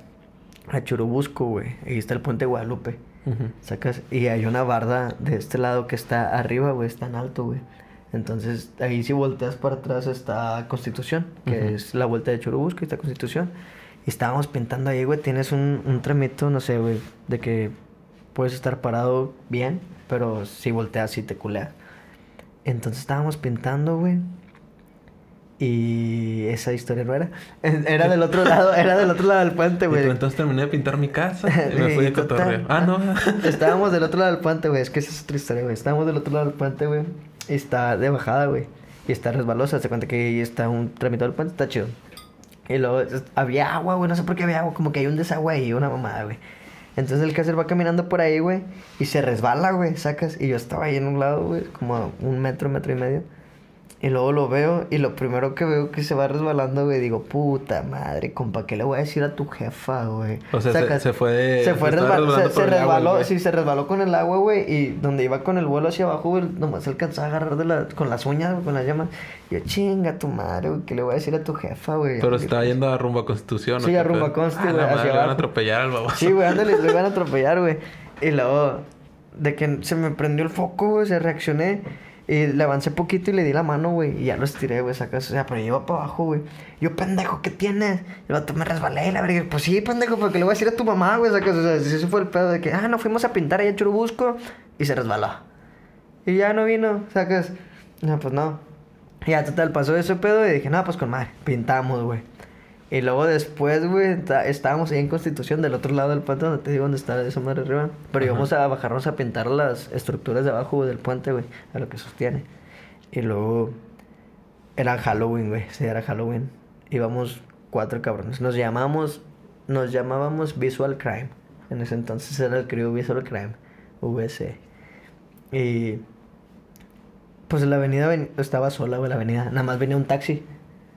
a Churubusco, güey. Ahí está el puente Guadalupe. Sacas, y hay una barda de este lado que está arriba, güey, está en alto, güey. Entonces, ahí si volteas para atrás está Constitución, que Ujú. es la vuelta de Churubusco y está Constitución. Y estábamos pintando ahí, güey, tienes un, un tramito, no sé, güey, de que puedes estar parado bien, pero si volteas sí te culea. Entonces estábamos pintando, güey. Y esa historia no era. Era del otro [laughs] lado, era del otro lado del puente, güey. entonces terminé de pintar mi casa [laughs] y me fui de cotorreo. Ah, no. [laughs] Estábamos del otro lado del puente, güey. Es que esa es otra historia, güey. Estábamos del otro lado del puente, güey. Está de bajada, güey. Y está resbalosa. Se cuenta que ahí está un tramito del puente. Está chido. Y luego había agua, güey. No sé por qué había agua. Como que hay un desagüe ahí, una mamada, güey. Entonces el cácer va caminando por ahí, güey. Y se resbala, güey. Sacas. Y yo estaba ahí en un lado, güey. Como un metro, metro y medio. Y luego lo veo y lo primero que veo que se va resbalando, güey, digo, puta madre, compa, ¿qué le voy a decir a tu jefa, güey? O sea, se- fue Se fue se estaba resbal- resbalando se, agua, resbaló, sí, se resbaló con el agua, güey, y donde iba con el vuelo hacia abajo, güey, nomás se alcanzaba a agarrar de la, con las uñas, güey, con las llamas. Yo, chinga tu madre, güey, ¿qué le voy a decir a tu jefa, güey? Pero estaba pues. yendo a rumbo a Constitución. ¿o Sí, a rumbo a Consti, Ah, güey, hacia le van a atropellar al baboso. Sí, güey, ándale, lo iban a [laughs] atropellar, güey. Y luego, de que se me prendió el foco, güey, se reaccioné. Y le avancé poquito y le di la mano, güey. Y ya lo estiré, güey, sacas. O sea, pero iba para abajo, güey. Yo, pendejo, ¿qué tienes? Y el me resbalé y la verga. Pues sí, pendejo, porque le voy a decir a tu mamá, güey, sacas. O sea, ese fue el pedo de que, ah, no, fuimos a pintar ahí a Churubusco. Y se resbaló. Y ya no vino, sacas. No, pues no. Y ya, total, pasó ese pedo y dije, no, pues con madre, pintamos, güey. Y luego después, güey, estábamos ahí en Constitución, del otro lado del puente, donde te digo dónde está esa madre arriba. Pero Ajá. íbamos a bajarnos a pintar las estructuras de abajo del puente, güey, a lo que sostiene. Y luego era Halloween, güey, sí, era Halloween. Íbamos cuatro cabrones. Nos llamamos, nos llamábamos Visual Crime. En ese entonces era el crew Visual Crime, VC. Y pues la avenida ven- estaba sola, güey, la avenida. Nada más venía un taxi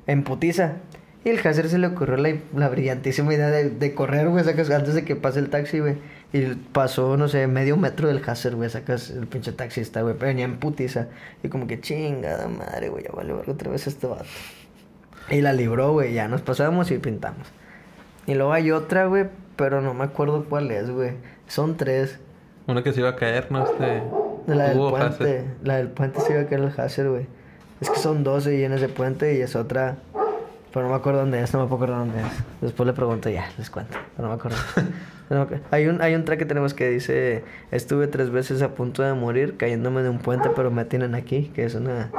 en putiza. Y el Hacer se le ocurrió la, la brillantísima idea de, de correr, güey, sacas antes de que pase el taxi, güey. Y pasó, no sé, medio metro del Hacer, güey, sacas el pinche taxista, güey. Venía en putiza. Y como que chingada madre, güey, ya vale verga otra vez este vato. Y la libró, güey, ya nos pasamos y pintamos. Y luego hay otra, güey, pero no me acuerdo cuál es, güey. Son tres. Uno que se iba a caer, ¿no? Este... La del puente. La del puente se iba a caer el Hazer, güey. Es que son 12 llenas de puente y es otra. Pero no me acuerdo dónde es, no me puedo acordar dónde es. Después le pregunto ya, les cuento. Pero no me acuerdo. [laughs] No me acuerdo. hay, un, hay un track que tenemos que dice: Estuve tres veces a punto de morir cayéndome de un puente, pero me tienen aquí. Que es una.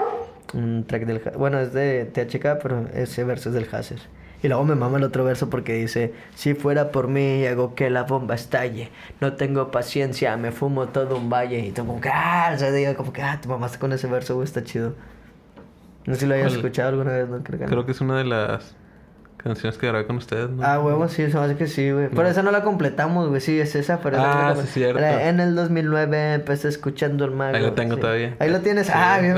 Un track del. Bueno, es de THK, pero ese verso es del Hazer. Y luego me mama el otro verso porque dice, si fuera por mí hago que la bomba estalle, no tengo paciencia, me fumo todo un valle. Y tú como que, ah, o sea, digo como que, ah, te mamaste con ese verso, güey, está chido. No sé si lo hayas escuchado alguna vez, ¿no? Creo. Creo que es una de las canciones que grabé con ustedes, ¿no? Ah, huevo, sí, se me hace que sí, güey. Pero esa no la completamos, güey, sí, es esa, pero Ah, sí, cierto. Era, En el 2009 empecé escuchando el mago. Ahí lo tengo sí. todavía. Ahí lo tienes, Sí. ah, bien,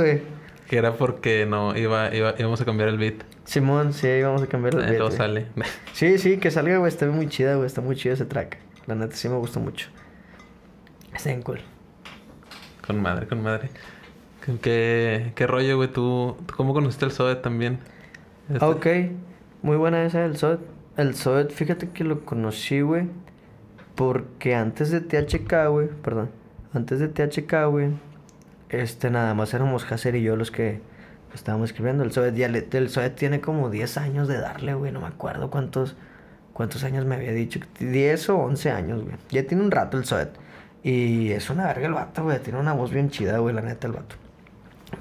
güey. Que era porque no, iba, iba, íbamos a cambiar el beat. Simón, sí, ahí vamos a cambiar el Eh, beat, luego sale. Sí, sí, que salga, güey, está muy chida, güey, está muy chido ese track. La neta sí me gustó mucho. Está bien cool. Con madre, con madre. ¿Qué, qué, rollo, güey? ¿Tú, ¿Tú cómo conociste el SOE también? Este- ok. Muy buena esa del SOET. El SOET, fíjate que lo conocí, güey. Porque antes de THK, güey. Perdón. Antes de THK, güey. Este, nada más éramos Hacer y yo los que estábamos escribiendo. El SOET, ya le- el SOET tiene como 10 años de darle, güey. No me acuerdo cuántos, cuántos años me había dicho. 10 o 11 años, güey. Ya tiene un rato el SOET. Y es una verga el vato, güey. Tiene una voz bien chida, güey, la neta, el vato.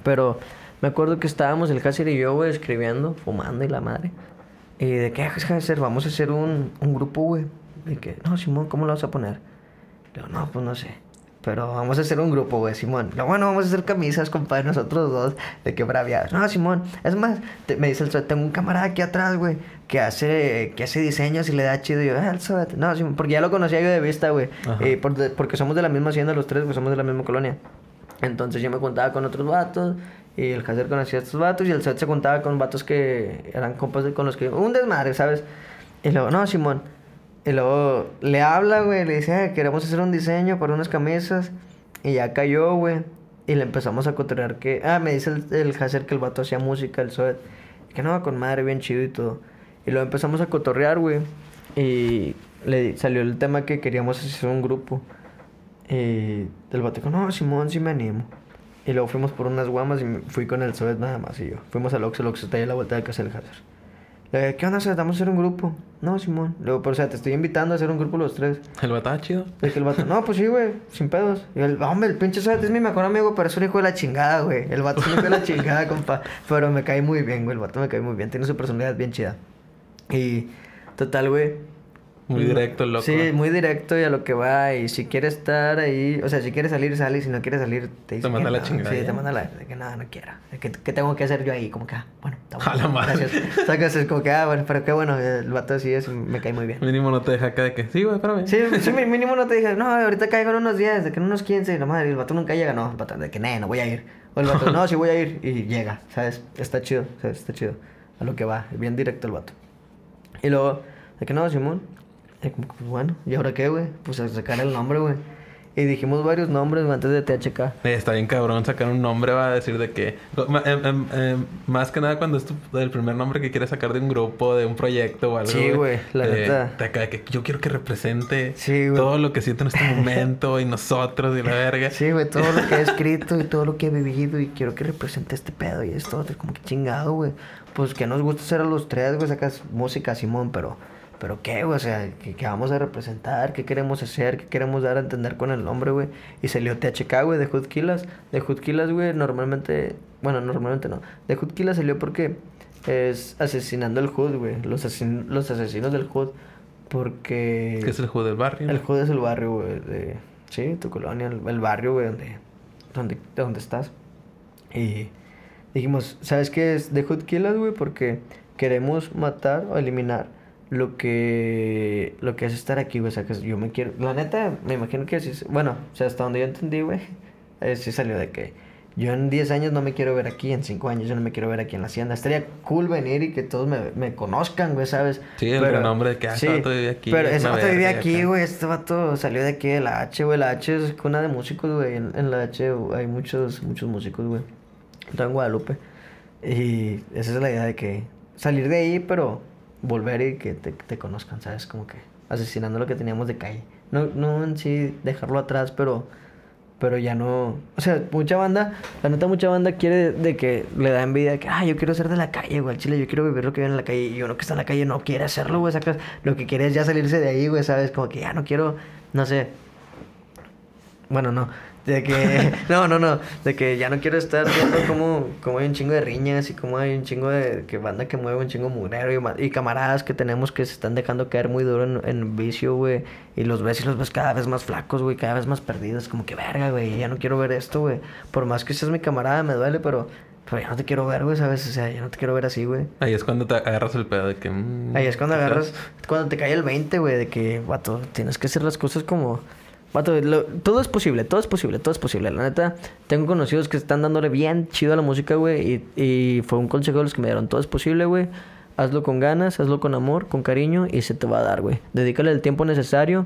Pero me acuerdo que estábamos el Hasser y yo, güey, escribiendo, fumando y la madre. Y de qué Hasser, vamos a hacer un, un grupo, güey. De que, no, Simón, ¿cómo lo vas a poner? Le digo, no, pues no sé. Pero vamos a hacer un grupo, güey, Simón. Lo bueno, vamos a hacer camisas, compadre, nosotros dos. De que braviados. No, Simón. Es más, te- me dice el tengo un camarada aquí atrás, güey, que hace, que hace diseños y le da chido. Y yo, ah, el Zoet. No, Simón, porque ya lo conocía yo de vista, güey. Eh, por porque somos de la misma hacienda los tres, güey, somos de la misma colonia. Entonces yo me juntaba con otros vatos y el Hacer conocía a estos vatos y el Set se juntaba con vatos que eran compas con los que... Un desmadre, ¿sabes? Y luego, no, Simón. Y luego le habla, güey, le dice, "Ah, queremos hacer un diseño para unas camisas. Y ya cayó, güey. Y le empezamos a cotorrear que... Ah, me dice el, el que el vato hacía música, el Zoet. Que no, con madre, bien chido y todo. Y luego empezamos a cotorrear, güey. Y le salió el tema que queríamos hacer un grupo. Y el vato dijo, no, Simón, sí me animo. Y luego fuimos por unas guamas y fui con el Zoet nada más y yo. Fuimos al Oxxo, el Oxxo está ahí a la vuelta de casa del Hazard. Le dije, ¿qué onda, Zoet? Vamos a hacer un grupo. No, Simón. Luego, pero o sea, te estoy invitando a hacer un grupo los tres. El batalla chido. De que el vato, no, pues sí, güey, sin pedos. Y el, hombre, el pinche Zoet es mi mejor amigo, pero es un hijo de la chingada, güey. El vato es un hijo de la [laughs] chingada, compa. Pero me cae muy bien, güey. El vato me cae muy bien. Tiene su personalidad bien chida. Y, total, güey. Muy directo, el loco. Sí, muy directo y a lo que va. Y si quiere estar ahí, o sea, si quiere salir, sale. Y si no quiere salir, te dice. Te manda la no. chingada Sí, ya. te manda la. De que nada, no quiero. De que, ¿Qué tengo que hacer yo ahí? Como que, ah, bueno, está [laughs] A la bueno. madre. Gracias. Sacas, es como que, ah, bueno, pero qué bueno. El vato así es, me cae muy bien. Mínimo no te deja acá de que, sí, güey, espérame. Sí, sí, [laughs] mínimo no te dije, no, ahorita caigo en unos 10, de que en unos 15, y la madre, el vato nunca llega, no, el vato, de que, no, no voy a ir. O el vato, no, sí voy a ir, y llega, ¿sabes? Está chido, ¿sabes? Está chido. A lo que va, bien directo el vato. Y luego, de que no, Simón, y como pues bueno, ¿y ahora qué, güey? Pues a sacar el nombre, güey. Y dijimos varios nombres, antes de THK. Eh, está bien cabrón sacar un nombre, va a decir de que... em- em- em, más que nada cuando es tu- el primer nombre que quieres sacar de un grupo, de un proyecto o algo. Sí, güey, la eh, neta. Te acá de que yo quiero que represente Sí, todo lo que siento en este [laughs] momento y nosotros y la verga. Sí, güey, todo lo que he escrito y todo lo que he vivido y quiero que represente este pedo y esto, como que chingado, güey. Pues que nos gusta hacer a los tres, güey, sacas música, Simón, pero, pero qué, güey, o sea, ¿qué, qué vamos a representar? ¿Qué queremos hacer? ¿Qué queremos dar a entender con el nombre, güey? Y salió THK, güey, de Hood Killers. De Hood Killers, güey, normalmente, bueno, normalmente no. De Hood Killers salió porque es asesinando el Hood, güey, los, asesin- los asesinos del Hood. Porque... Que es el juego del barrio. El Hood es el barrio, güey, de... Sí, tu colonia, el, el barrio, güey, donde, donde, de donde estás. Y dijimos, ¿sabes qué es The Hood Killers, güey? Porque queremos matar o eliminar lo que... Lo que es estar aquí, güey. O sea, que yo me quiero... La neta, me imagino que así... Bueno, o sea, hasta donde yo entendí, güey, [laughs] eh, sí salió de que... Yo en 10 años no me quiero ver aquí, en 5 años yo no me quiero ver aquí en la hacienda. Estaría cool venir y que todos me, me conozcan, güey, ¿sabes? Sí, el renombre de que, ah, este vato vive aquí, Pero es ese vato vivía aquí, güey. Este vato salió de aquí de la H, güey. La H es cuna de músicos, güey. En, en la H hay muchos, muchos músicos, güey. Está en Guadalupe. Y esa es la idea de que salir de ahí, pero volver y que te, te conozcan, ¿sabes? Como que asesinando lo que teníamos de calle. No, no en sí dejarlo atrás, pero pero ya no. O sea, mucha banda, la neta, mucha banda quiere de, que le da envidia de que, ah, yo quiero ser de la calle, güey, chile, yo quiero vivir lo que vive en la calle. Y uno que está en la calle no quiere hacerlo, güey, sacas. Lo que quiere es ya salirse de ahí, güey, ¿sabes? Como que ya no quiero, no sé. Bueno, no. De que, [laughs] no, no, no, de que ya no quiero estar viendo cómo, cómo hay un chingo de riñas y cómo hay un chingo de que banda que mueve un chingo mugrero y, y camaradas que tenemos que se están dejando caer muy duro en, en vicio, güey. Y los ves y los ves cada vez más flacos, güey, cada vez más perdidos. Como que verga, güey, ya no quiero ver esto, güey. Por más que seas mi camarada, me duele, pero, pero ya no te quiero ver, güey, ¿sabes? O sea, ya no te quiero ver así, güey. Ahí es cuando te agarras el pedo de que... mm, Ahí es cuando agarras, cuando te cae el 20, güey, de que, vato, tienes que hacer las cosas como... Lo- todo es posible, todo es posible, todo es posible. La neta, tengo conocidos que están dándole bien chido a la música, güey, y, y fue un consejo de los que me dieron, todo es posible, güey. Hazlo con ganas, hazlo con amor, con cariño, y se te va a dar, güey. Dedícale el tiempo necesario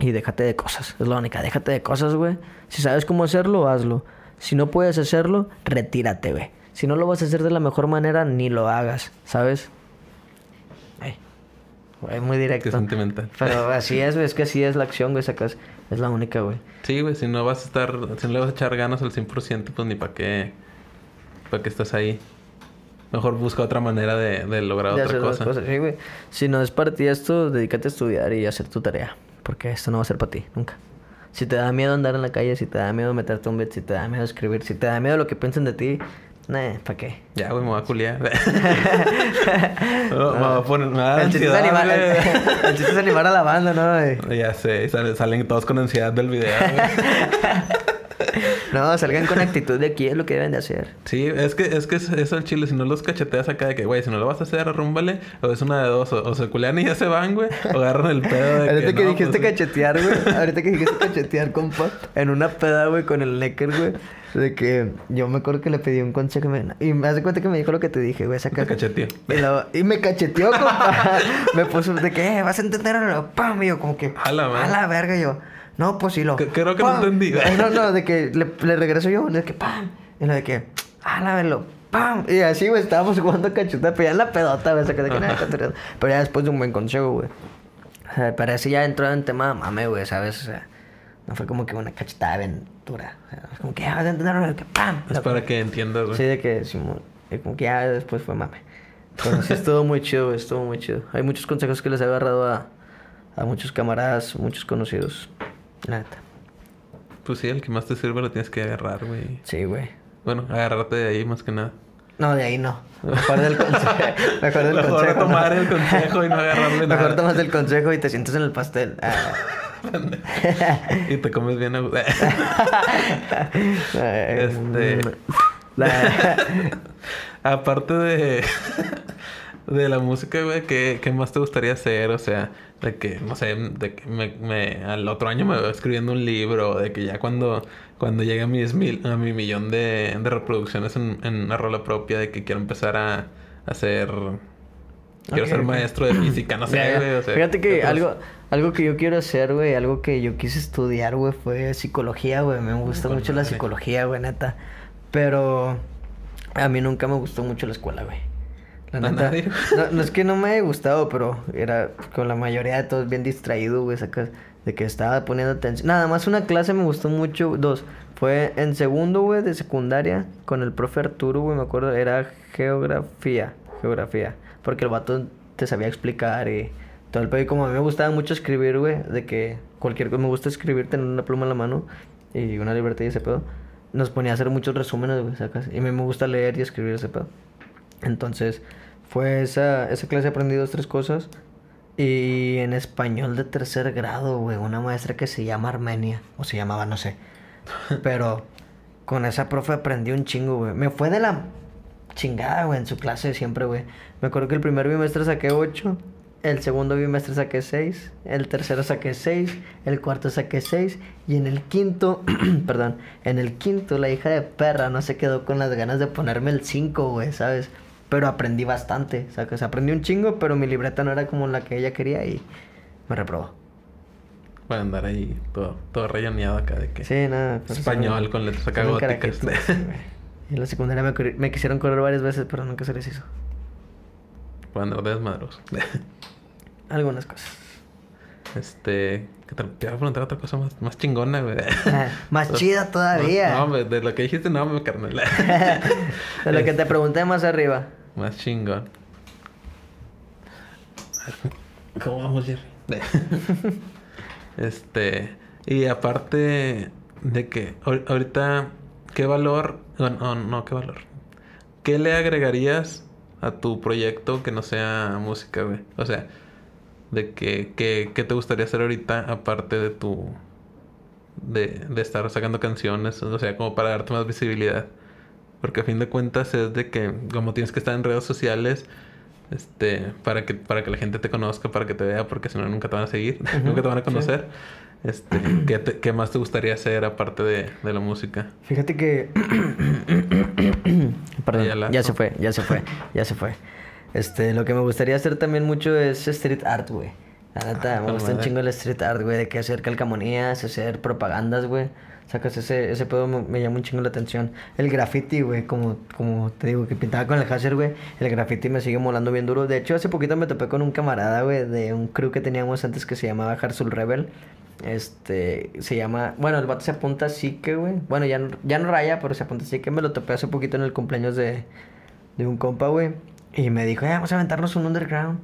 Y déjate de cosas, es la única, déjate de cosas, güey. Si sabes cómo hacerlo, hazlo. Si no puedes hacerlo, retírate, güey. Si no lo vas a hacer de la mejor manera, ni lo hagas, ¿sabes? Ay, güey, muy directo. Pero así es, güey, es que así es la acción, güey, sacas. Es la única, güey. Sí, güey, si no vas a estar, si no le vas a echar ganas al 100%, pues ni para qué, para qué estás ahí. Mejor busca otra manera de, de lograr De otra hacer cosa. cosas, sí, güey. Si no es para ti esto, dedícate a estudiar y a hacer tu tarea. Porque esto no va a ser para ti, nunca. Si te da miedo andar en la calle, si te da miedo meterte un beat, si te da miedo escribir, si te da miedo lo que piensen de ti, nah, ¿para qué? Ya, güey, me voy a culiar. No, [laughs] Me voy a poner... Me va a dar el, chiste es animar, el, [laughs] el chiste es animar a la banda, ¿no? güey? Ya sé, sale- salen todos con ansiedad del video. [laughs] No, salgan con actitud de aquí es lo que deben de hacer. Sí, es que es que es- eso el chile, si no los cacheteas acá de que, güey, si no lo vas a hacer, arrúmbale, o es una de dos, o, o se culean y ya se van, güey, o agarran el pedo de Ahorita que, no, dijiste pues, cachetear, güey. Ahorita que dijiste cachetear, compa. En una peda, güey, con el Necker, güey. De que yo me acuerdo que le pedí un consejo. Y me hace cuenta que me dijo lo que te dije, güey. Saca. Te cacheteó. Y, lo- y me cacheteó, [laughs] compa. me puso de que, eh, vas a entender no. Pam, y yo, como que. A la. A la verga, yo. No, pues sí lo. Que- creo que no pam. entendí. Eh, No, no, de que le, le regreso yo, de que pam. Y lo de que, a la verlo. Pam. Y así, güey, estábamos jugando cachetada, pero ya en la pedota, güey. saca de que, nada. [laughs] Pero ya después de un buen consejo, güey. O sea, pero así ya entró en tema mame, güey, ¿sabes? O sea, no fue como que una cachetada de aventura. O sea, como que ya vas a entender que pam. Es para que entiendas, güey. Sí, de que como que ya después fue mame. Pero sí estuvo muy chido, güey, estuvo muy chido. Hay muchos consejos que les he agarrado a, a muchos camaradas, muchos conocidos. La neta. Pues sí, el que más te sirve lo tienes que agarrar, güey. Sí, güey. Bueno, agarrarte de ahí más que nada. No, de ahí no. Mejor del consejo. [laughs] Mejor del Mejor consejo. tomar ¿no? el consejo y no agarrarle nada. Mejor tomas el consejo y te sientes en el pastel. Ah. [laughs] y te comes bien a. Este... [laughs] Aparte de... de la música, güey, ¿qué, ¿qué más te gustaría hacer? O sea, de que, no sé, de que me, me- al otro año me veo escribiendo un libro, de que ya cuando, cuando llegue a mis mil, a mi millón de, de reproducciones en, en una rola propia, de que quiero empezar a, a hacer... Quiero ser maestro de física, no sé, Ya, ya. güey. O sea, Fíjate que algo, algo que yo quiero hacer, güey, algo que yo quise estudiar, güey, fue psicología, güey. Me gusta mucho la psicología, güey, neta. Pero a mí nunca me gustó mucho la escuela, güey. La ¿A neta. nadie? No, no es que no me haya gustado, pero era con la mayoría de todos bien distraído, güey, sacas de que estaba poniendo atención. Nada más una clase me gustó mucho, dos. Fue en segundo, güey, de secundaria, con el profe Arturo, güey, me acuerdo, era geografía, geografía. Porque el vato te sabía explicar y todo el pedo. Y como a mí me gustaba mucho escribir, güey, de que cualquier cosa, me gusta escribir, tener una pluma en la mano y una libertad y ese pedo. Nos ponía a hacer muchos resúmenes, güey, sacas. Y a mí me gusta leer y escribir ese pedo. Entonces, fue esa, esa clase aprendí dos, tres cosas. Y en español de tercer grado, güey, una maestra que se llama Armenia, o se llamaba, no sé. Pero con esa profe aprendí un chingo, güey. Me fue de la chingada, güey, en su clase siempre, güey. Me acuerdo que el primer bimestre saqué 8, el segundo bimestre saqué 6, el tercero saqué 6, el cuarto saqué 6 y en el quinto, [clears throat] perdón, en el quinto la hija de perra no se quedó con las ganas de ponerme el 5, güey, ¿sabes? Pero aprendí bastante, ¿sabes? Aprendí un chingo, pero mi libreta no era como la que ella quería y me reprobó. Para andar ahí todo, todo rayoneado acá de que... Sí, nada. Español con letras acá góticas. [laughs] en la secundaria me, quisieron correr varias veces, pero nunca se les hizo. Para andar de desmadros. [laughs] Algunas cosas. Este... ¿qué tal? Te iba a preguntar otra cosa más, más chingona, güey. Ah, Más [laughs] chida todavía. No, hombre, de lo que dijiste, no, me carnal. [laughs] De lo que te pregunté más arriba. Más chingón. ¿Cómo vamos, Jerry? [laughs] este... Y aparte de que ahor- ahorita, ¿qué valor... No, no, no, ¿qué valor? ¿Qué le agregarías a tu proyecto que no sea música, güey? O sea, de que, que, ¿qué te gustaría hacer ahorita aparte de tu... De, de estar sacando canciones, o sea, como para darte más visibilidad. Porque a fin de cuentas es de que como tienes que estar en redes sociales, este, para que, para que la gente te conozca, para que te vea, porque si no nunca te van a seguir, [laughs] nunca te van a sí. conocer. Este, [clears throat] ¿qué, te- qué más te gustaría hacer aparte de, de la música? Fíjate que. [clears throat] Perdón, Ayala. ya se fue, ya se fue, ya se fue. Este, lo que me gustaría hacer también mucho es street art, güey. La neta, Ah, me gusta un madre. chingo el street art, güey, de que hacer calcamonías, hacer propagandas, güey. Sacas ese, ese pedo me, me llama un chingo la atención. El graffiti, güey, como, como te digo, que pintaba con el hasher, güey. El graffiti me sigue molando bien duro. De hecho, hace poquito me topé con un camarada, güey, de un crew que teníamos antes que se llamaba Harsul Rebel. Este, se llama, bueno, el vato se apunta así que, güey. Bueno, ya, no- ya no raya, pero se apunta así que me lo topé hace poquito en el cumpleaños de, de un compa, güey. Y me dijo, "Eh, vamos a aventarnos un underground.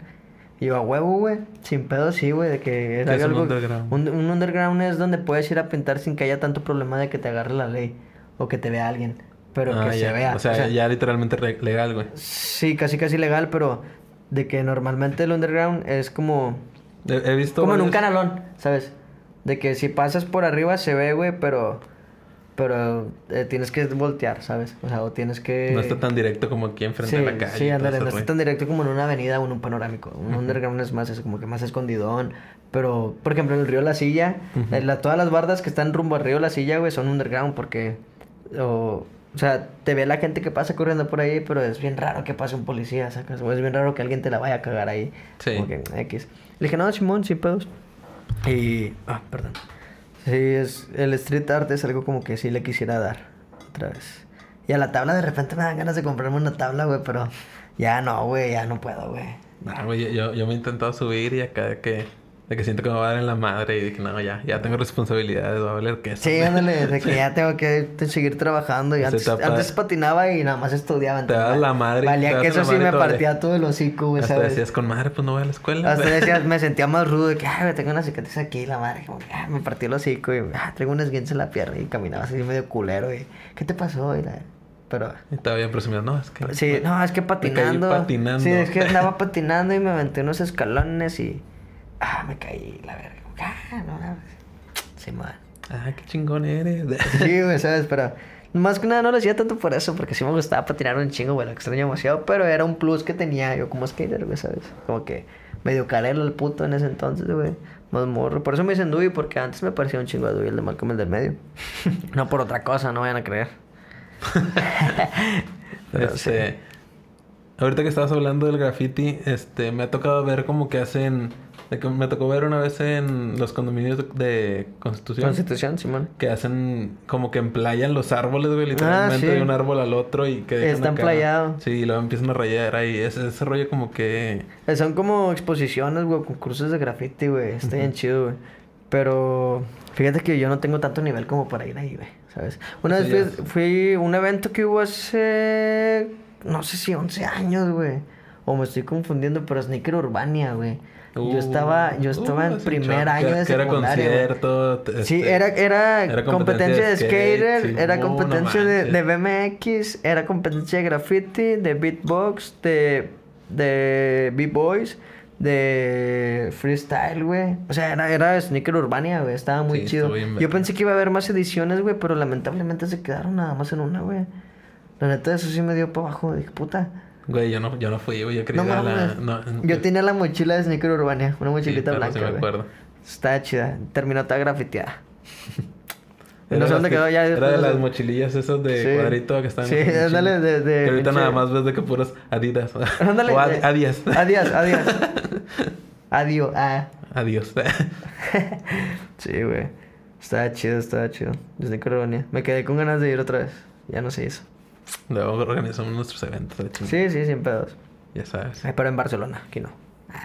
Y yo, a huevo, güey. Sin pedo, sí, güey. De que era ¿Qué es un algo. underground? Un, un underground es donde puedes ir a pintar sin que haya tanto problema de que te agarre la ley o que te vea alguien. Pero Ah, que ya. se vea. O sea, ya literalmente legal, güey. Sí, casi casi legal, pero de que normalmente el underground es como. He, he visto. Como en un canalón, ¿sabes? De que si pasas por arriba se ve, güey, pero. Pero eh, tienes que voltear, ¿sabes? O sea, o tienes que. No está tan directo como aquí enfrente Sí, de la calle. sí, eso, no está tan directo como en una avenida o en un panorámico. Un underground es más, es como que más escondidón. Pero, por ejemplo, en el río La Silla, Ujú. eh, la- todas las bardas que están rumbo al río La Silla, güey, son underground porque. O, o sea, te ve la gente que pasa corriendo por ahí, pero es bien raro que pase un policía, ¿sacas? O es bien raro que alguien te la vaya a cagar ahí. Sí. Como que X. Le dije, no, Simón, sin pedos. Y. Ah, perdón. Sí, es, el street art es algo como que sí le quisiera dar otra vez. Y a la tabla de repente me dan ganas de comprarme una tabla, güey, pero ya no, güey, ya no puedo, güey. Nah, güey, yo, yo me he intentado subir y acá que, de que siento que me va a dar en la madre y de que no, ya, ya tengo responsabilidades, va a valer queso. Sí, ándale, de que [laughs] ya tengo que seguir trabajando. Y antes, etapa- antes patinaba y nada más estudiaba. Te das la madre Valía que eso sí me partía todo el hocico, güey, Hasta ¿sabes? decías con madre, pues no voy a la escuela. Hasta [laughs] decías, me sentía más rudo de que, ay, güey, tengo una cicatriz aquí, la madre, como ah, me partió el hocico y, ah, traigo un esguince en la pierna y caminaba así medio culero y, ¿qué te pasó? Y la- Pero, Y todavía presumiendo, no, es que. sí, no, es que patinando. patinando. Sí, es que andaba [laughs] patinando y me aventé unos escalones y, ah, me caí, la verga. Ah, no, no. Sí, man. Ah, qué chingón eres. [laughs] Sí, güey, ¿sabes? Pero más que nada no lo hacía tanto por eso, porque sí me gustaba patinar un chingo, güey, lo extraño demasiado, pero era un plus que tenía yo como skater, güey, ¿sabes? Como que medio carelo el puto en ese entonces, güey. Más morro. Por eso me dicen Dewey, porque antes me parecía un chingo de Dewey, el de Malcolm el del medio. [laughs] no por otra cosa, no vayan a creer. [laughs] Pero este, ahorita que estabas hablando del graffiti, este, me ha tocado ver como que hacen, de que me tocó ver una vez en los condominios de, Constitución, Constitución, Simón. que hacen como que emplayan los árboles, güey, literalmente Ah, sí. de un árbol al otro y que dejan Está acá- emplayado. Sí, y luego empiezan a rayar ahí, ese, ese rollo como que, Eh, Son como exposiciones, güey, concursos de graffiti, güey. Está bien chido, güey. Pero fíjate que yo no tengo tanto nivel como para ir ahí, güey. ¿Sabes? Una vez fui a un evento que hubo hace. No sé si 11 años, güey. O me estoy confundiendo, pero Sneaker Urbania, güey. Uh, yo estaba, yo estaba uh, en hace primer año que- de que era secundaria. güey. concierto, t- Sí, este, era, era, era competencia de skater, skate, era no, competencia de, de BMX, era competencia de graffiti, de beatbox, de, de b-boys, de freestyle, güey. O sea, era, era sneaker urbania, güey, estaba muy Sí, chido. Yo pensé que iba a haber más ediciones, güey, pero lamentablemente se quedaron nada más en una, güey. La neta, eso sí me dio para abajo, dije, puta. Güey, yo no, yo no fui, güey, yo quería No a la... no, Yo tenía la mochila de sneaker urbania, una sí, mochilita pero blanca, sí me acuerdo. Estaba chida, terminó toda grafiteada. No sé dónde que- quedó ya. Era de las mochilillas esas de Sí. cuadrito que están Sí, ándale, de- de Que ahorita nada más ves de que puros Adidas. Ándale. o ad- de- Adidas. Adiós, adiós. [laughs] Adiós. Ah. Adiós. [laughs] Sí, güey. Estaba chido, estaba chido. Desde Colonia. Me quedé con ganas de ir otra vez. Ya no se hizo. Luego organizamos nuestros eventos. chingada. Sí, sí, sin pedos. Ya sabes. Ay, pero en Barcelona, aquí no.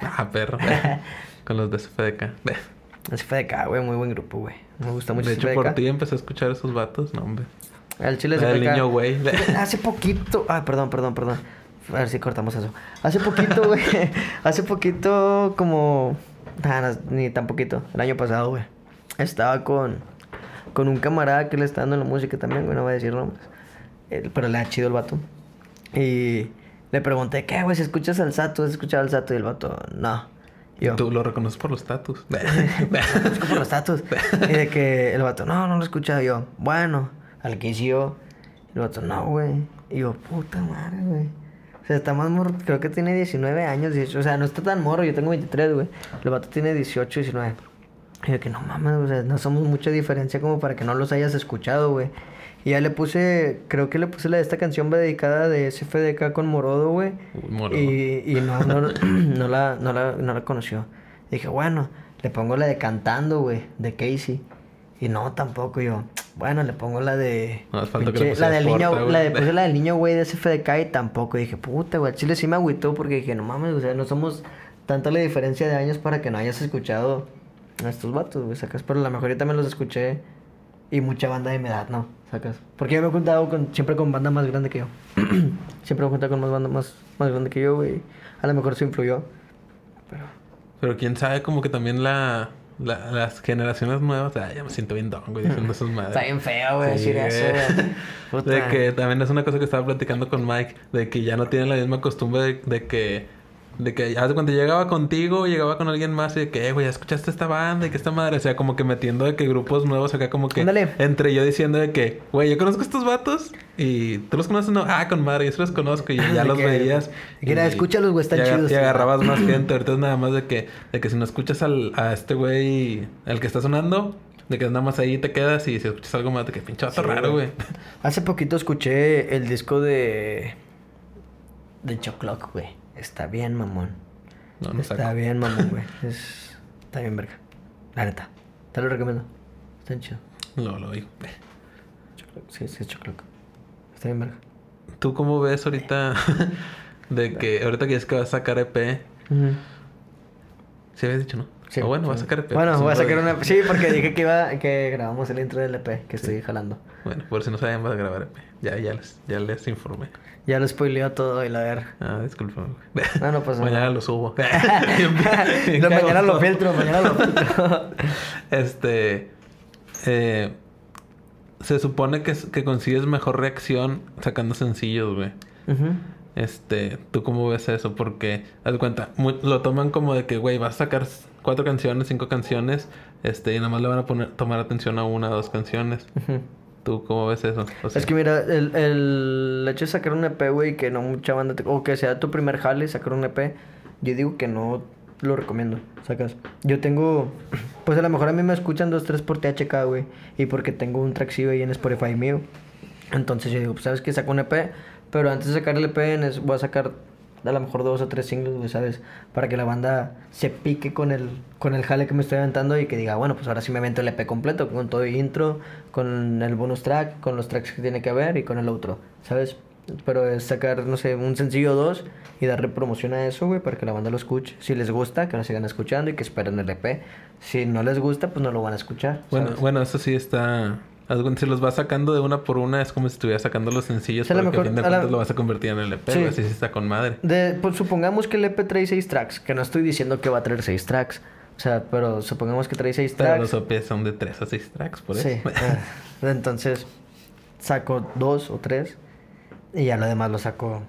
Ah, perro. [laughs] Con los de fue de acá, güey. Muy buen grupo, güey. Me gusta mucho De hecho, por ti empecé a escuchar esos vatos. No, hombre. El chile El CFDK. niño güey. Hace poquito. Ay, perdón, perdón, perdón. A ver si cortamos eso. Hace poquito, güey. [laughs] Hace poquito, como. Nah, no, ni tan poquito. El año pasado, güey. Estaba con. Con un camarada que le está dando la música también, güey. No voy a decir nombres. Pero le ha chido el vato. Y le pregunté, ¿qué, güey? Si escuchas al Sato, ¿has escuchado al Sato? Y el vato, no. Y Yo, Tú lo reconoces por los tatus. [laughs] como los tatus. Y de que el vato, no, no lo he escuchado. Y yo, bueno, al que hice yo. El vato, no, güey. Y yo, puta madre, güey. O sea, está más morro, creo que tiene 19 años, 18. O sea, no está tan morro, yo tengo 23, güey. El vato tiene 18, 19. Y yo que no mames, o sea, no somos mucha diferencia como para que no los hayas escuchado, güey. Y ya le puse, creo que le puse la de esta canción dedicada de SFDK con Morodo, güey. Morodo. Y, y no, no, [clears throat] no, la, no, la, no la conoció. Dije, bueno, le pongo la de cantando, güey, de Casey. Y no, tampoco yo. Bueno, le pongo la de. No, que le la niño, güey. la de, puse la del niño, güey, de SFDK y tampoco. Dije, puta, güey, chile sí me agüitó porque dije, no mames, o sea, no somos tanta la diferencia de años para que no hayas escuchado a estos vatos, güey, sacas. Pero a lo mejor yo también los escuché y mucha banda de mi edad, ¿no? Sacas. Porque yo me he juntado con, siempre con banda más grande que yo. [clears throat] siempre me he juntado con más banda más, más grande que yo, güey. A lo mejor eso influyó. Pero. Pero quién sabe, como que también la, la- las generaciones nuevas. Ya me siento bien don, güey, diciendo esas madres. Está bien feo, güey, Sí, decir eso, güey. güey. De Puta. que también es una cosa que estaba platicando con Mike, de que ya no tienen la misma costumbre de, de que, de que ya cuando llegaba contigo, llegaba con alguien más y de que, "Eh, güey, ya escuchaste esta banda y que esta madre, o sea, como que metiendo de que grupos nuevos acá, como que Ándale. entre yo diciendo de que, güey, yo conozco a estos vatos y tú los conoces, no, ah, con madre, yo sí los conozco y [laughs] ya los que- veías. que era, "Escúchalos, güey, están y chidos", Y agarrabas más gente, ahorita es nada más de que, de que si no escuchas al, a este güey, al que está sonando. De que nada más ahí te quedas y si escuchas algo más de que pinche vato Sí, raro, güey. güey. Hace poquito escuché el disco de. de Choclock, güey. Está bien, mamón. No, no Está saco. bien, mamón, güey. [laughs] Es... Está bien, verga. La neta. Te lo recomiendo. Está chido. No, lo digo. Sí, sí, es Choclock. Está bien, verga. ¿Tú cómo ves ahorita [laughs] de que ahorita que es que vas a sacar EP? Sí habías dicho, ¿no? Sí. O bueno, vas a sacar EP. Bueno, voy a no sacar una. Sí, porque dije que iba. [laughs] que grabamos el intro del EP que estoy jalando. Bueno, por si no sabían, vas a grabar EP. Ya, ya les, ya les informé. Ya lo spoileó todo y la ver. Ah, discúlpame, güey. No, no pasa [laughs] Mañana lo subo. [laughs] Lo- mañana lo filtro, mañana lo filtro. Este. eh, se supone que, que consigues mejor reacción sacando sencillos, güey. Este, ¿tú cómo ves eso? Porque, haz cuenta, lo toman como de que, güey, vas a sacar cuatro canciones, cinco canciones, este, y nada más le van a poner, tomar atención a una o dos canciones. Ujú. ¿Tú cómo ves eso? O sea, Es que mira, el, el hecho de sacar un EP, güey, que no mucha banda, te- o que sea tu primer jale, sacar un EP, yo digo que no lo recomiendo, sacas. Yo tengo, pues a lo mejor a mí me escuchan dos, tres por THK, güey, y porque tengo un track ahí en Spotify mío. Entonces yo digo, pues sabes que saco un EP, pero antes de sacar el EP voy a sacar a lo mejor dos o tres singles, güey, ¿sabes? Para que la banda se pique con el, con el jale que me estoy aventando y que diga, bueno, pues ahora sí me avento el EP completo, con todo el intro, con el bonus track, con los tracks que tiene que haber y con el outro, ¿sabes? Pero es sacar, no sé, un sencillo o dos y darle promoción a eso, güey, para que la banda lo escuche. Si les gusta, que lo sigan escuchando y que esperen el EP. Si no les gusta, pues no lo van a escuchar. bueno, ¿sabes? bueno, eso sí está... Si los vas sacando de una por una, es como si estuvieras sacando los sencillos, a lo porque a fin de la- cuentas lo vas a convertir en el EP, Sí. así sí está con madre. De, pues supongamos que el EP trae seis tracks, que no estoy diciendo que va a traer seis tracks, o sea, pero supongamos que trae seis Pero tracks. los EP son de 3 a 6 tracks, por eso. Sí, ah, entonces saco dos o tres y ya lo demás lo saco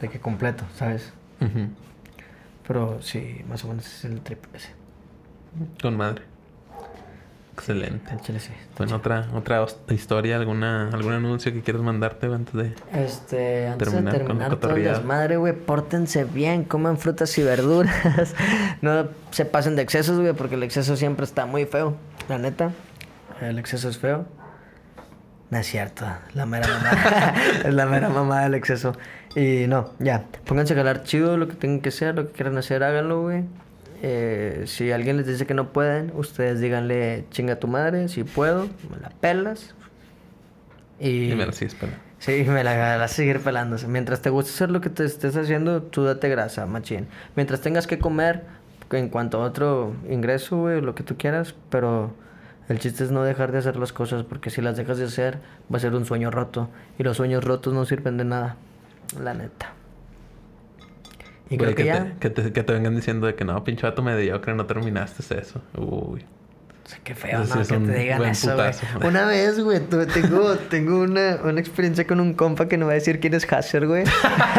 de que completo, ¿sabes? Pero sí, más o menos es el trip ese. Con madre. Excelente. El chile sí. Bueno, otra, otra historia, alguna, algún anuncio que quieras mandarte antes de. Este, antes Terminar de con terminar la todo el desmadre, güey, pórtense bien, coman frutas y verduras. [laughs] no se pasen de excesos, güey, porque el exceso siempre está muy feo. La neta, el exceso es feo. No es cierto, la mera mamá. [laughs] es la mera mamá del exceso. Y no, ya, pónganse a jalar chido lo que tengan que hacer, lo que quieran hacer, háganlo, güey. Eh, si alguien les dice que no pueden, ustedes díganle chinga tu madre, si puedo, me la pelas. Y, Y me lo sigues pelando. Sí, me la vas a seguir pelándose. Mientras te guste hacer lo que te estés haciendo, tú date grasa, machín. Mientras tengas que comer, en cuanto a otro ingreso, güey, lo que tú quieras, pero el chiste es no dejar de hacer las cosas, porque si las dejas de hacer, va a ser un sueño roto. Y los sueños rotos no sirven de nada, la neta. Y Güey, creo que, que, ya... te, que, te, que te vengan diciendo de que no, pinche vato mediocre, no terminaste eso. Uy. O sea, qué feo, Ese sí ¿no? es Que te digan eso, güey. Una vez, güey, tengo, [laughs] tengo una, una experiencia con un compa que no va a decir quién es Hasser, güey.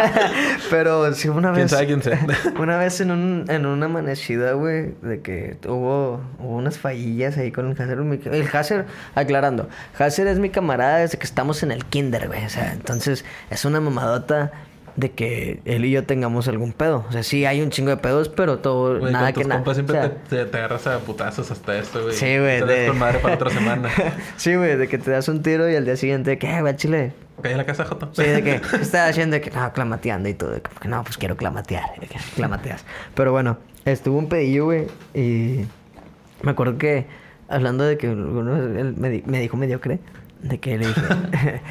[laughs] Pero sí, una ¿Quién vez... sabe quién sea? [laughs] Una vez en, un, en una amanecida, güey, de que hubo, hubo unas fallillas ahí con el Hasser. El Hasser, aclarando, Hasser es mi camarada desde que estamos en el kinder, güey. O sea, entonces es una mamadota de que él y yo tengamos algún pedo. O sea, sí hay un chingo de pedos, pero todo, Güey, nada con tus que nada. compas siempre O sea, te, te, agarras a putazos hasta esto, güey. Sí, güey, Te de- con madre para otra semana. [laughs] sí, güey, de que te das un tiro y al día siguiente, ¿qué, güey, chile? Cae en la casa, Joto. Sí, de que [laughs] estaba haciendo de que no, clamateando y todo. de que no, pues quiero clamatear. de que clamateas. Pero bueno, estuvo un pedillo, güey, y me acuerdo que, hablando de que uno, él me, me dijo mediocre, de que le dije, [laughs]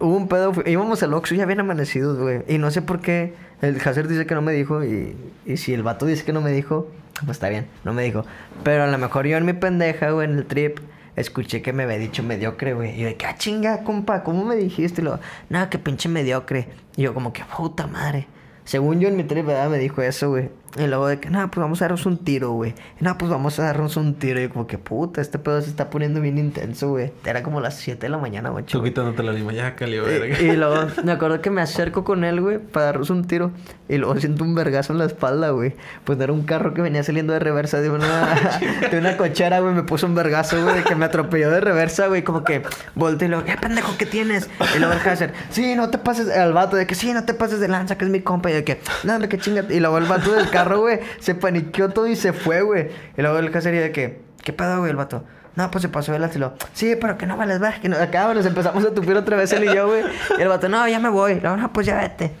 hubo un pedo, íbamos al Oxxo ya bien amanecidos, güey, y no sé por qué, el Hazer dice que no me dijo, y, y si el vato dice que no me dijo, pues está bien, no me dijo, pero a lo mejor yo en mi pendeja, güey, en el trip, escuché que me había dicho mediocre, güey. Y yo de ah, chinga, compa, ¿cómo me dijiste? Y lo, nada, que pinche mediocre. Y yo como que, puta madre. Según yo en mi trip, ¿verdad? Me dijo eso, güey. Y luego de que, no, pues vamos a darnos un tiro, güey. No, pues vamos a darnos un tiro. Y yo como que, puta, este pedo se está poniendo bien intenso, güey. Era como las 7 de la mañana, güey. Tú quitándote la lima, ya calió, Y, verga. y luego me acuerdo que me acerco con él, güey, para darnos un tiro. Y luego siento un vergazo en la espalda, güey. Pues era un carro que venía saliendo de reversa de una, [laughs] de una cochera, güey. Me puso un vergazo, güey, de que me atropelló de reversa, güey. Como que volteé y luego, ¿qué pendejo que tienes? Y luego el Hazer, sí, no te pases, al vato, de que sí, no te pases de lanza, que es mi compa. Y de que, no, hombre, que chinga. Y luego el vato del carro, güey, se paniqueó todo y se fue, güey. Y luego el y de que, ¿qué pedo, güey, el vato? No, pues se pasó el y lo, sí, pero que no vales ver, que no, acá nos empezamos a tupir otra vez él y yo, güey. Y el vato, no, ya me voy. No, no, pues ya vete.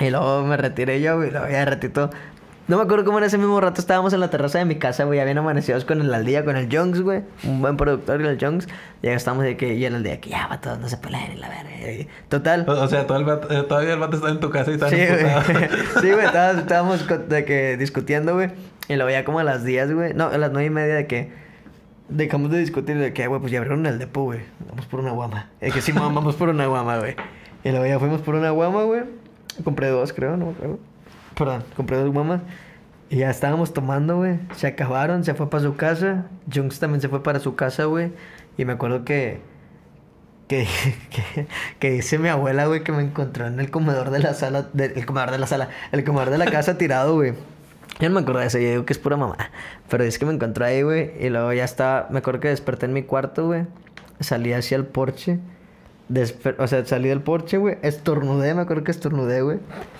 Y luego me retiré yo, güey, luego ya ratito. No me acuerdo cómo en ese mismo rato estábamos en la terraza de mi casa, güey, ya bien amanecidos con el Aldía, con el Jones, güey, un buen productor, el Jones. Y ya estamos de que, y el Aldía, que ya, vato, no se peleen y la verga. Total. O o sea, todo el vato- eh, todavía el vato está en tu casa y está [laughs] Sí, güey. Sí, güey, estábamos, estábamos de que discutiendo, güey. Y lo veía como a las 10, güey. No, a las nueve y media de que dejamos de discutir de que, güey, pues ya abrieron el depo, güey. Vamos por una guama. De que sí, vamos por una guama, güey. Y luego ya fuimos por una guama, güey. Compré dos, creo, no me acuerdo. Perdón, compré dos guamas. Y ya estábamos tomando, güey. Se acabaron, se fue para su casa. Junks también se fue para su casa, güey. Y me acuerdo que que, [laughs] que, que dice mi abuela, güey, que me encontró en el comedor de la sala, de- el comedor de la sala, el comedor de la casa tirado, güey. Yo no me acuerdo de eso, yo digo que es pura mamá. Pero es que me encontró ahí, güey, y luego ya estaba, me acuerdo que desperté en mi cuarto, güey. Salí hacia el porche. O sea, salí del porche, güey. Estornudé, me acuerdo que estornudé, güey.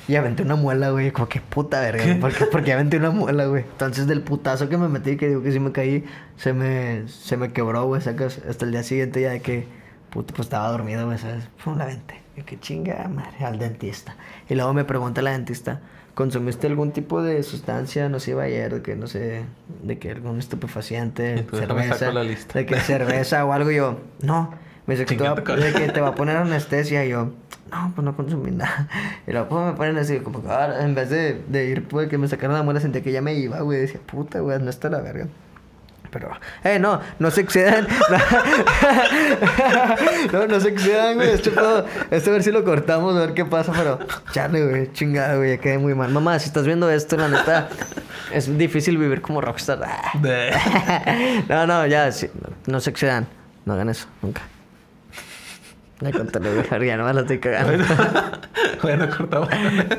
Y aventé una muela, güey. Como que puta verga. güey, ¿Por qué? Porque aventé una muela, güey. Entonces, del putazo que me metí, que digo que sí me caí, se me, se me quebró, güey. Sacas hasta el día siguiente ya de que, puta, pues estaba dormido, güey, ¿sabes? Pum, la aventé. Y que chinga madre, al dentista. Y luego me pregunta la dentista. ¿Consumiste algún tipo de sustancia, no sé, iba ayer, de que no sé, de que algún estupefaciente, déjame cerveza, la lista. de que cerveza o algo? Y yo, no. Me dice que te, va, que te va a poner anestesia. Y yo, no, pues no consumí nada. [laughs] Y luego pues, me ponen así, como que ahora, en vez de, de ir, pues que me sacaron la muela, sentía que ya me iba, güey. Decía, puta, güey, no está la verga. Pero, eh, no, no se excedan. [laughs] no, no se excedan, güey. Este pedo, este a ver si lo cortamos, a ver qué pasa, pero, chale, güey, chingada, güey, ya quedé muy mal. Mamá, si estás viendo esto, la neta, es difícil vivir como rockstar. [laughs] No, no, ya, sí, no, no se excedan. No hagan eso, nunca. Ya contarle, güey, porque [laughs] ya no me la estoy cagando. bueno, [laughs] cortamos.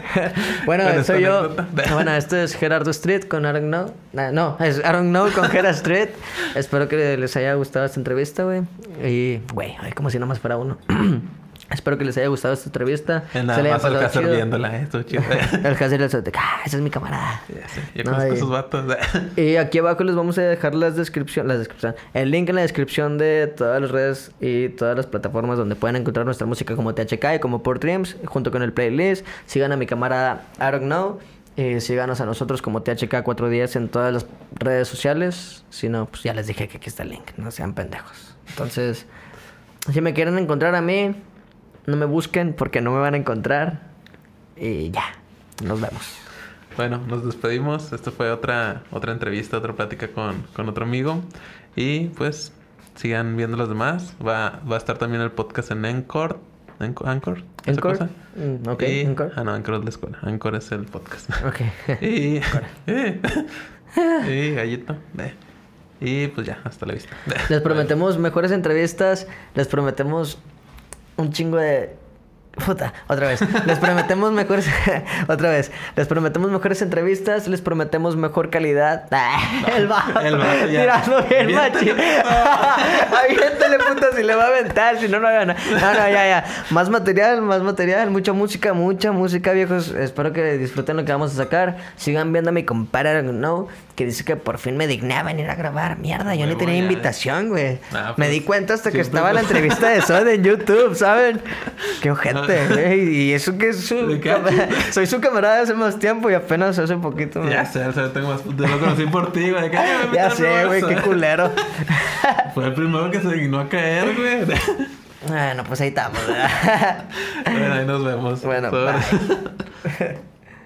[laughs] bueno, esta soy yo. anécdota. Bueno, esto es Gerardo Street con don't know. Nah, no, es don't know con Gerard Street. Espero que les haya gustado esta entrevista, güey. Y, güey, como si nada más fuera uno. [clears throat] Espero que les haya gustado esta entrevista. En nada le haya más el chido. viéndola, eh, estuvo chido. [laughs] El de que, ah, ese es mi camarada. Ya sé, Yo No, conozco esos vatos. [laughs] Y aquí abajo les vamos a dejar las descripción, las descripción, el link en la descripción de todas las redes y todas las plataformas donde pueden encontrar nuestra música como THK y como Port Dreams, junto con el playlist. Sigan a mi camarada I don't know. Y síganos a nosotros como THK 4 días en todas las redes sociales. Si no, pues ya les dije que aquí está el link. No sean pendejos. Entonces, si me quieren encontrar a mí, no me busquen porque no me van a encontrar. Y ya, nos vemos. Bueno, nos despedimos. Esto fue otra, otra entrevista, otra plática con, con otro amigo. Y pues sigan viendo los demás. Va, va a estar también el podcast en Encore. Anchor. Anchor. ¿Esa Encore. cosa? Mm, ok, Y- Encore. Ah, no, Anchor es la escuela. Anchor es el podcast. Ok. [laughs] y, eh, [laughs] y gallito. eh. Y pues ya, hasta la vista. Les prometemos mejores entrevistas, les prometemos un chingo de... Puta, otra vez. Les prometemos [laughs] mejores... [laughs] otra vez. Les prometemos mejores entrevistas, les prometemos mejor calidad. [laughs] Ah, el vato. El ya. Tirando bien machín. Aviéntale, puta, si le va a aventar, si no, no hagan. No, no, ya, ya. Más material, más material, mucha música, mucha música, viejos. Espero que disfruten lo que vamos a sacar. Sigan viendo a mi compadre, no. Que dice que por fin me digné a venir a grabar. Mierda, yo ni tenía invitación, güey. Ah, me pues, di cuenta hasta que estaba la entrevista de Sode en YouTube, ¿saben? Qué ojete, güey. Y eso que es su... Soy su camarada hace más tiempo y apenas hace poquito. me- Ya sé, o sea, tengo más... Te lo conocí por ti, güey. que, "Ay, [laughs] me Ya sé, güey, bolsa". qué culero. [laughs] Fue el primero que se dignó a caer, güey. bueno, pues ahí estamos, ¿verdad? [laughs] bueno, ahí nos vemos. Bueno.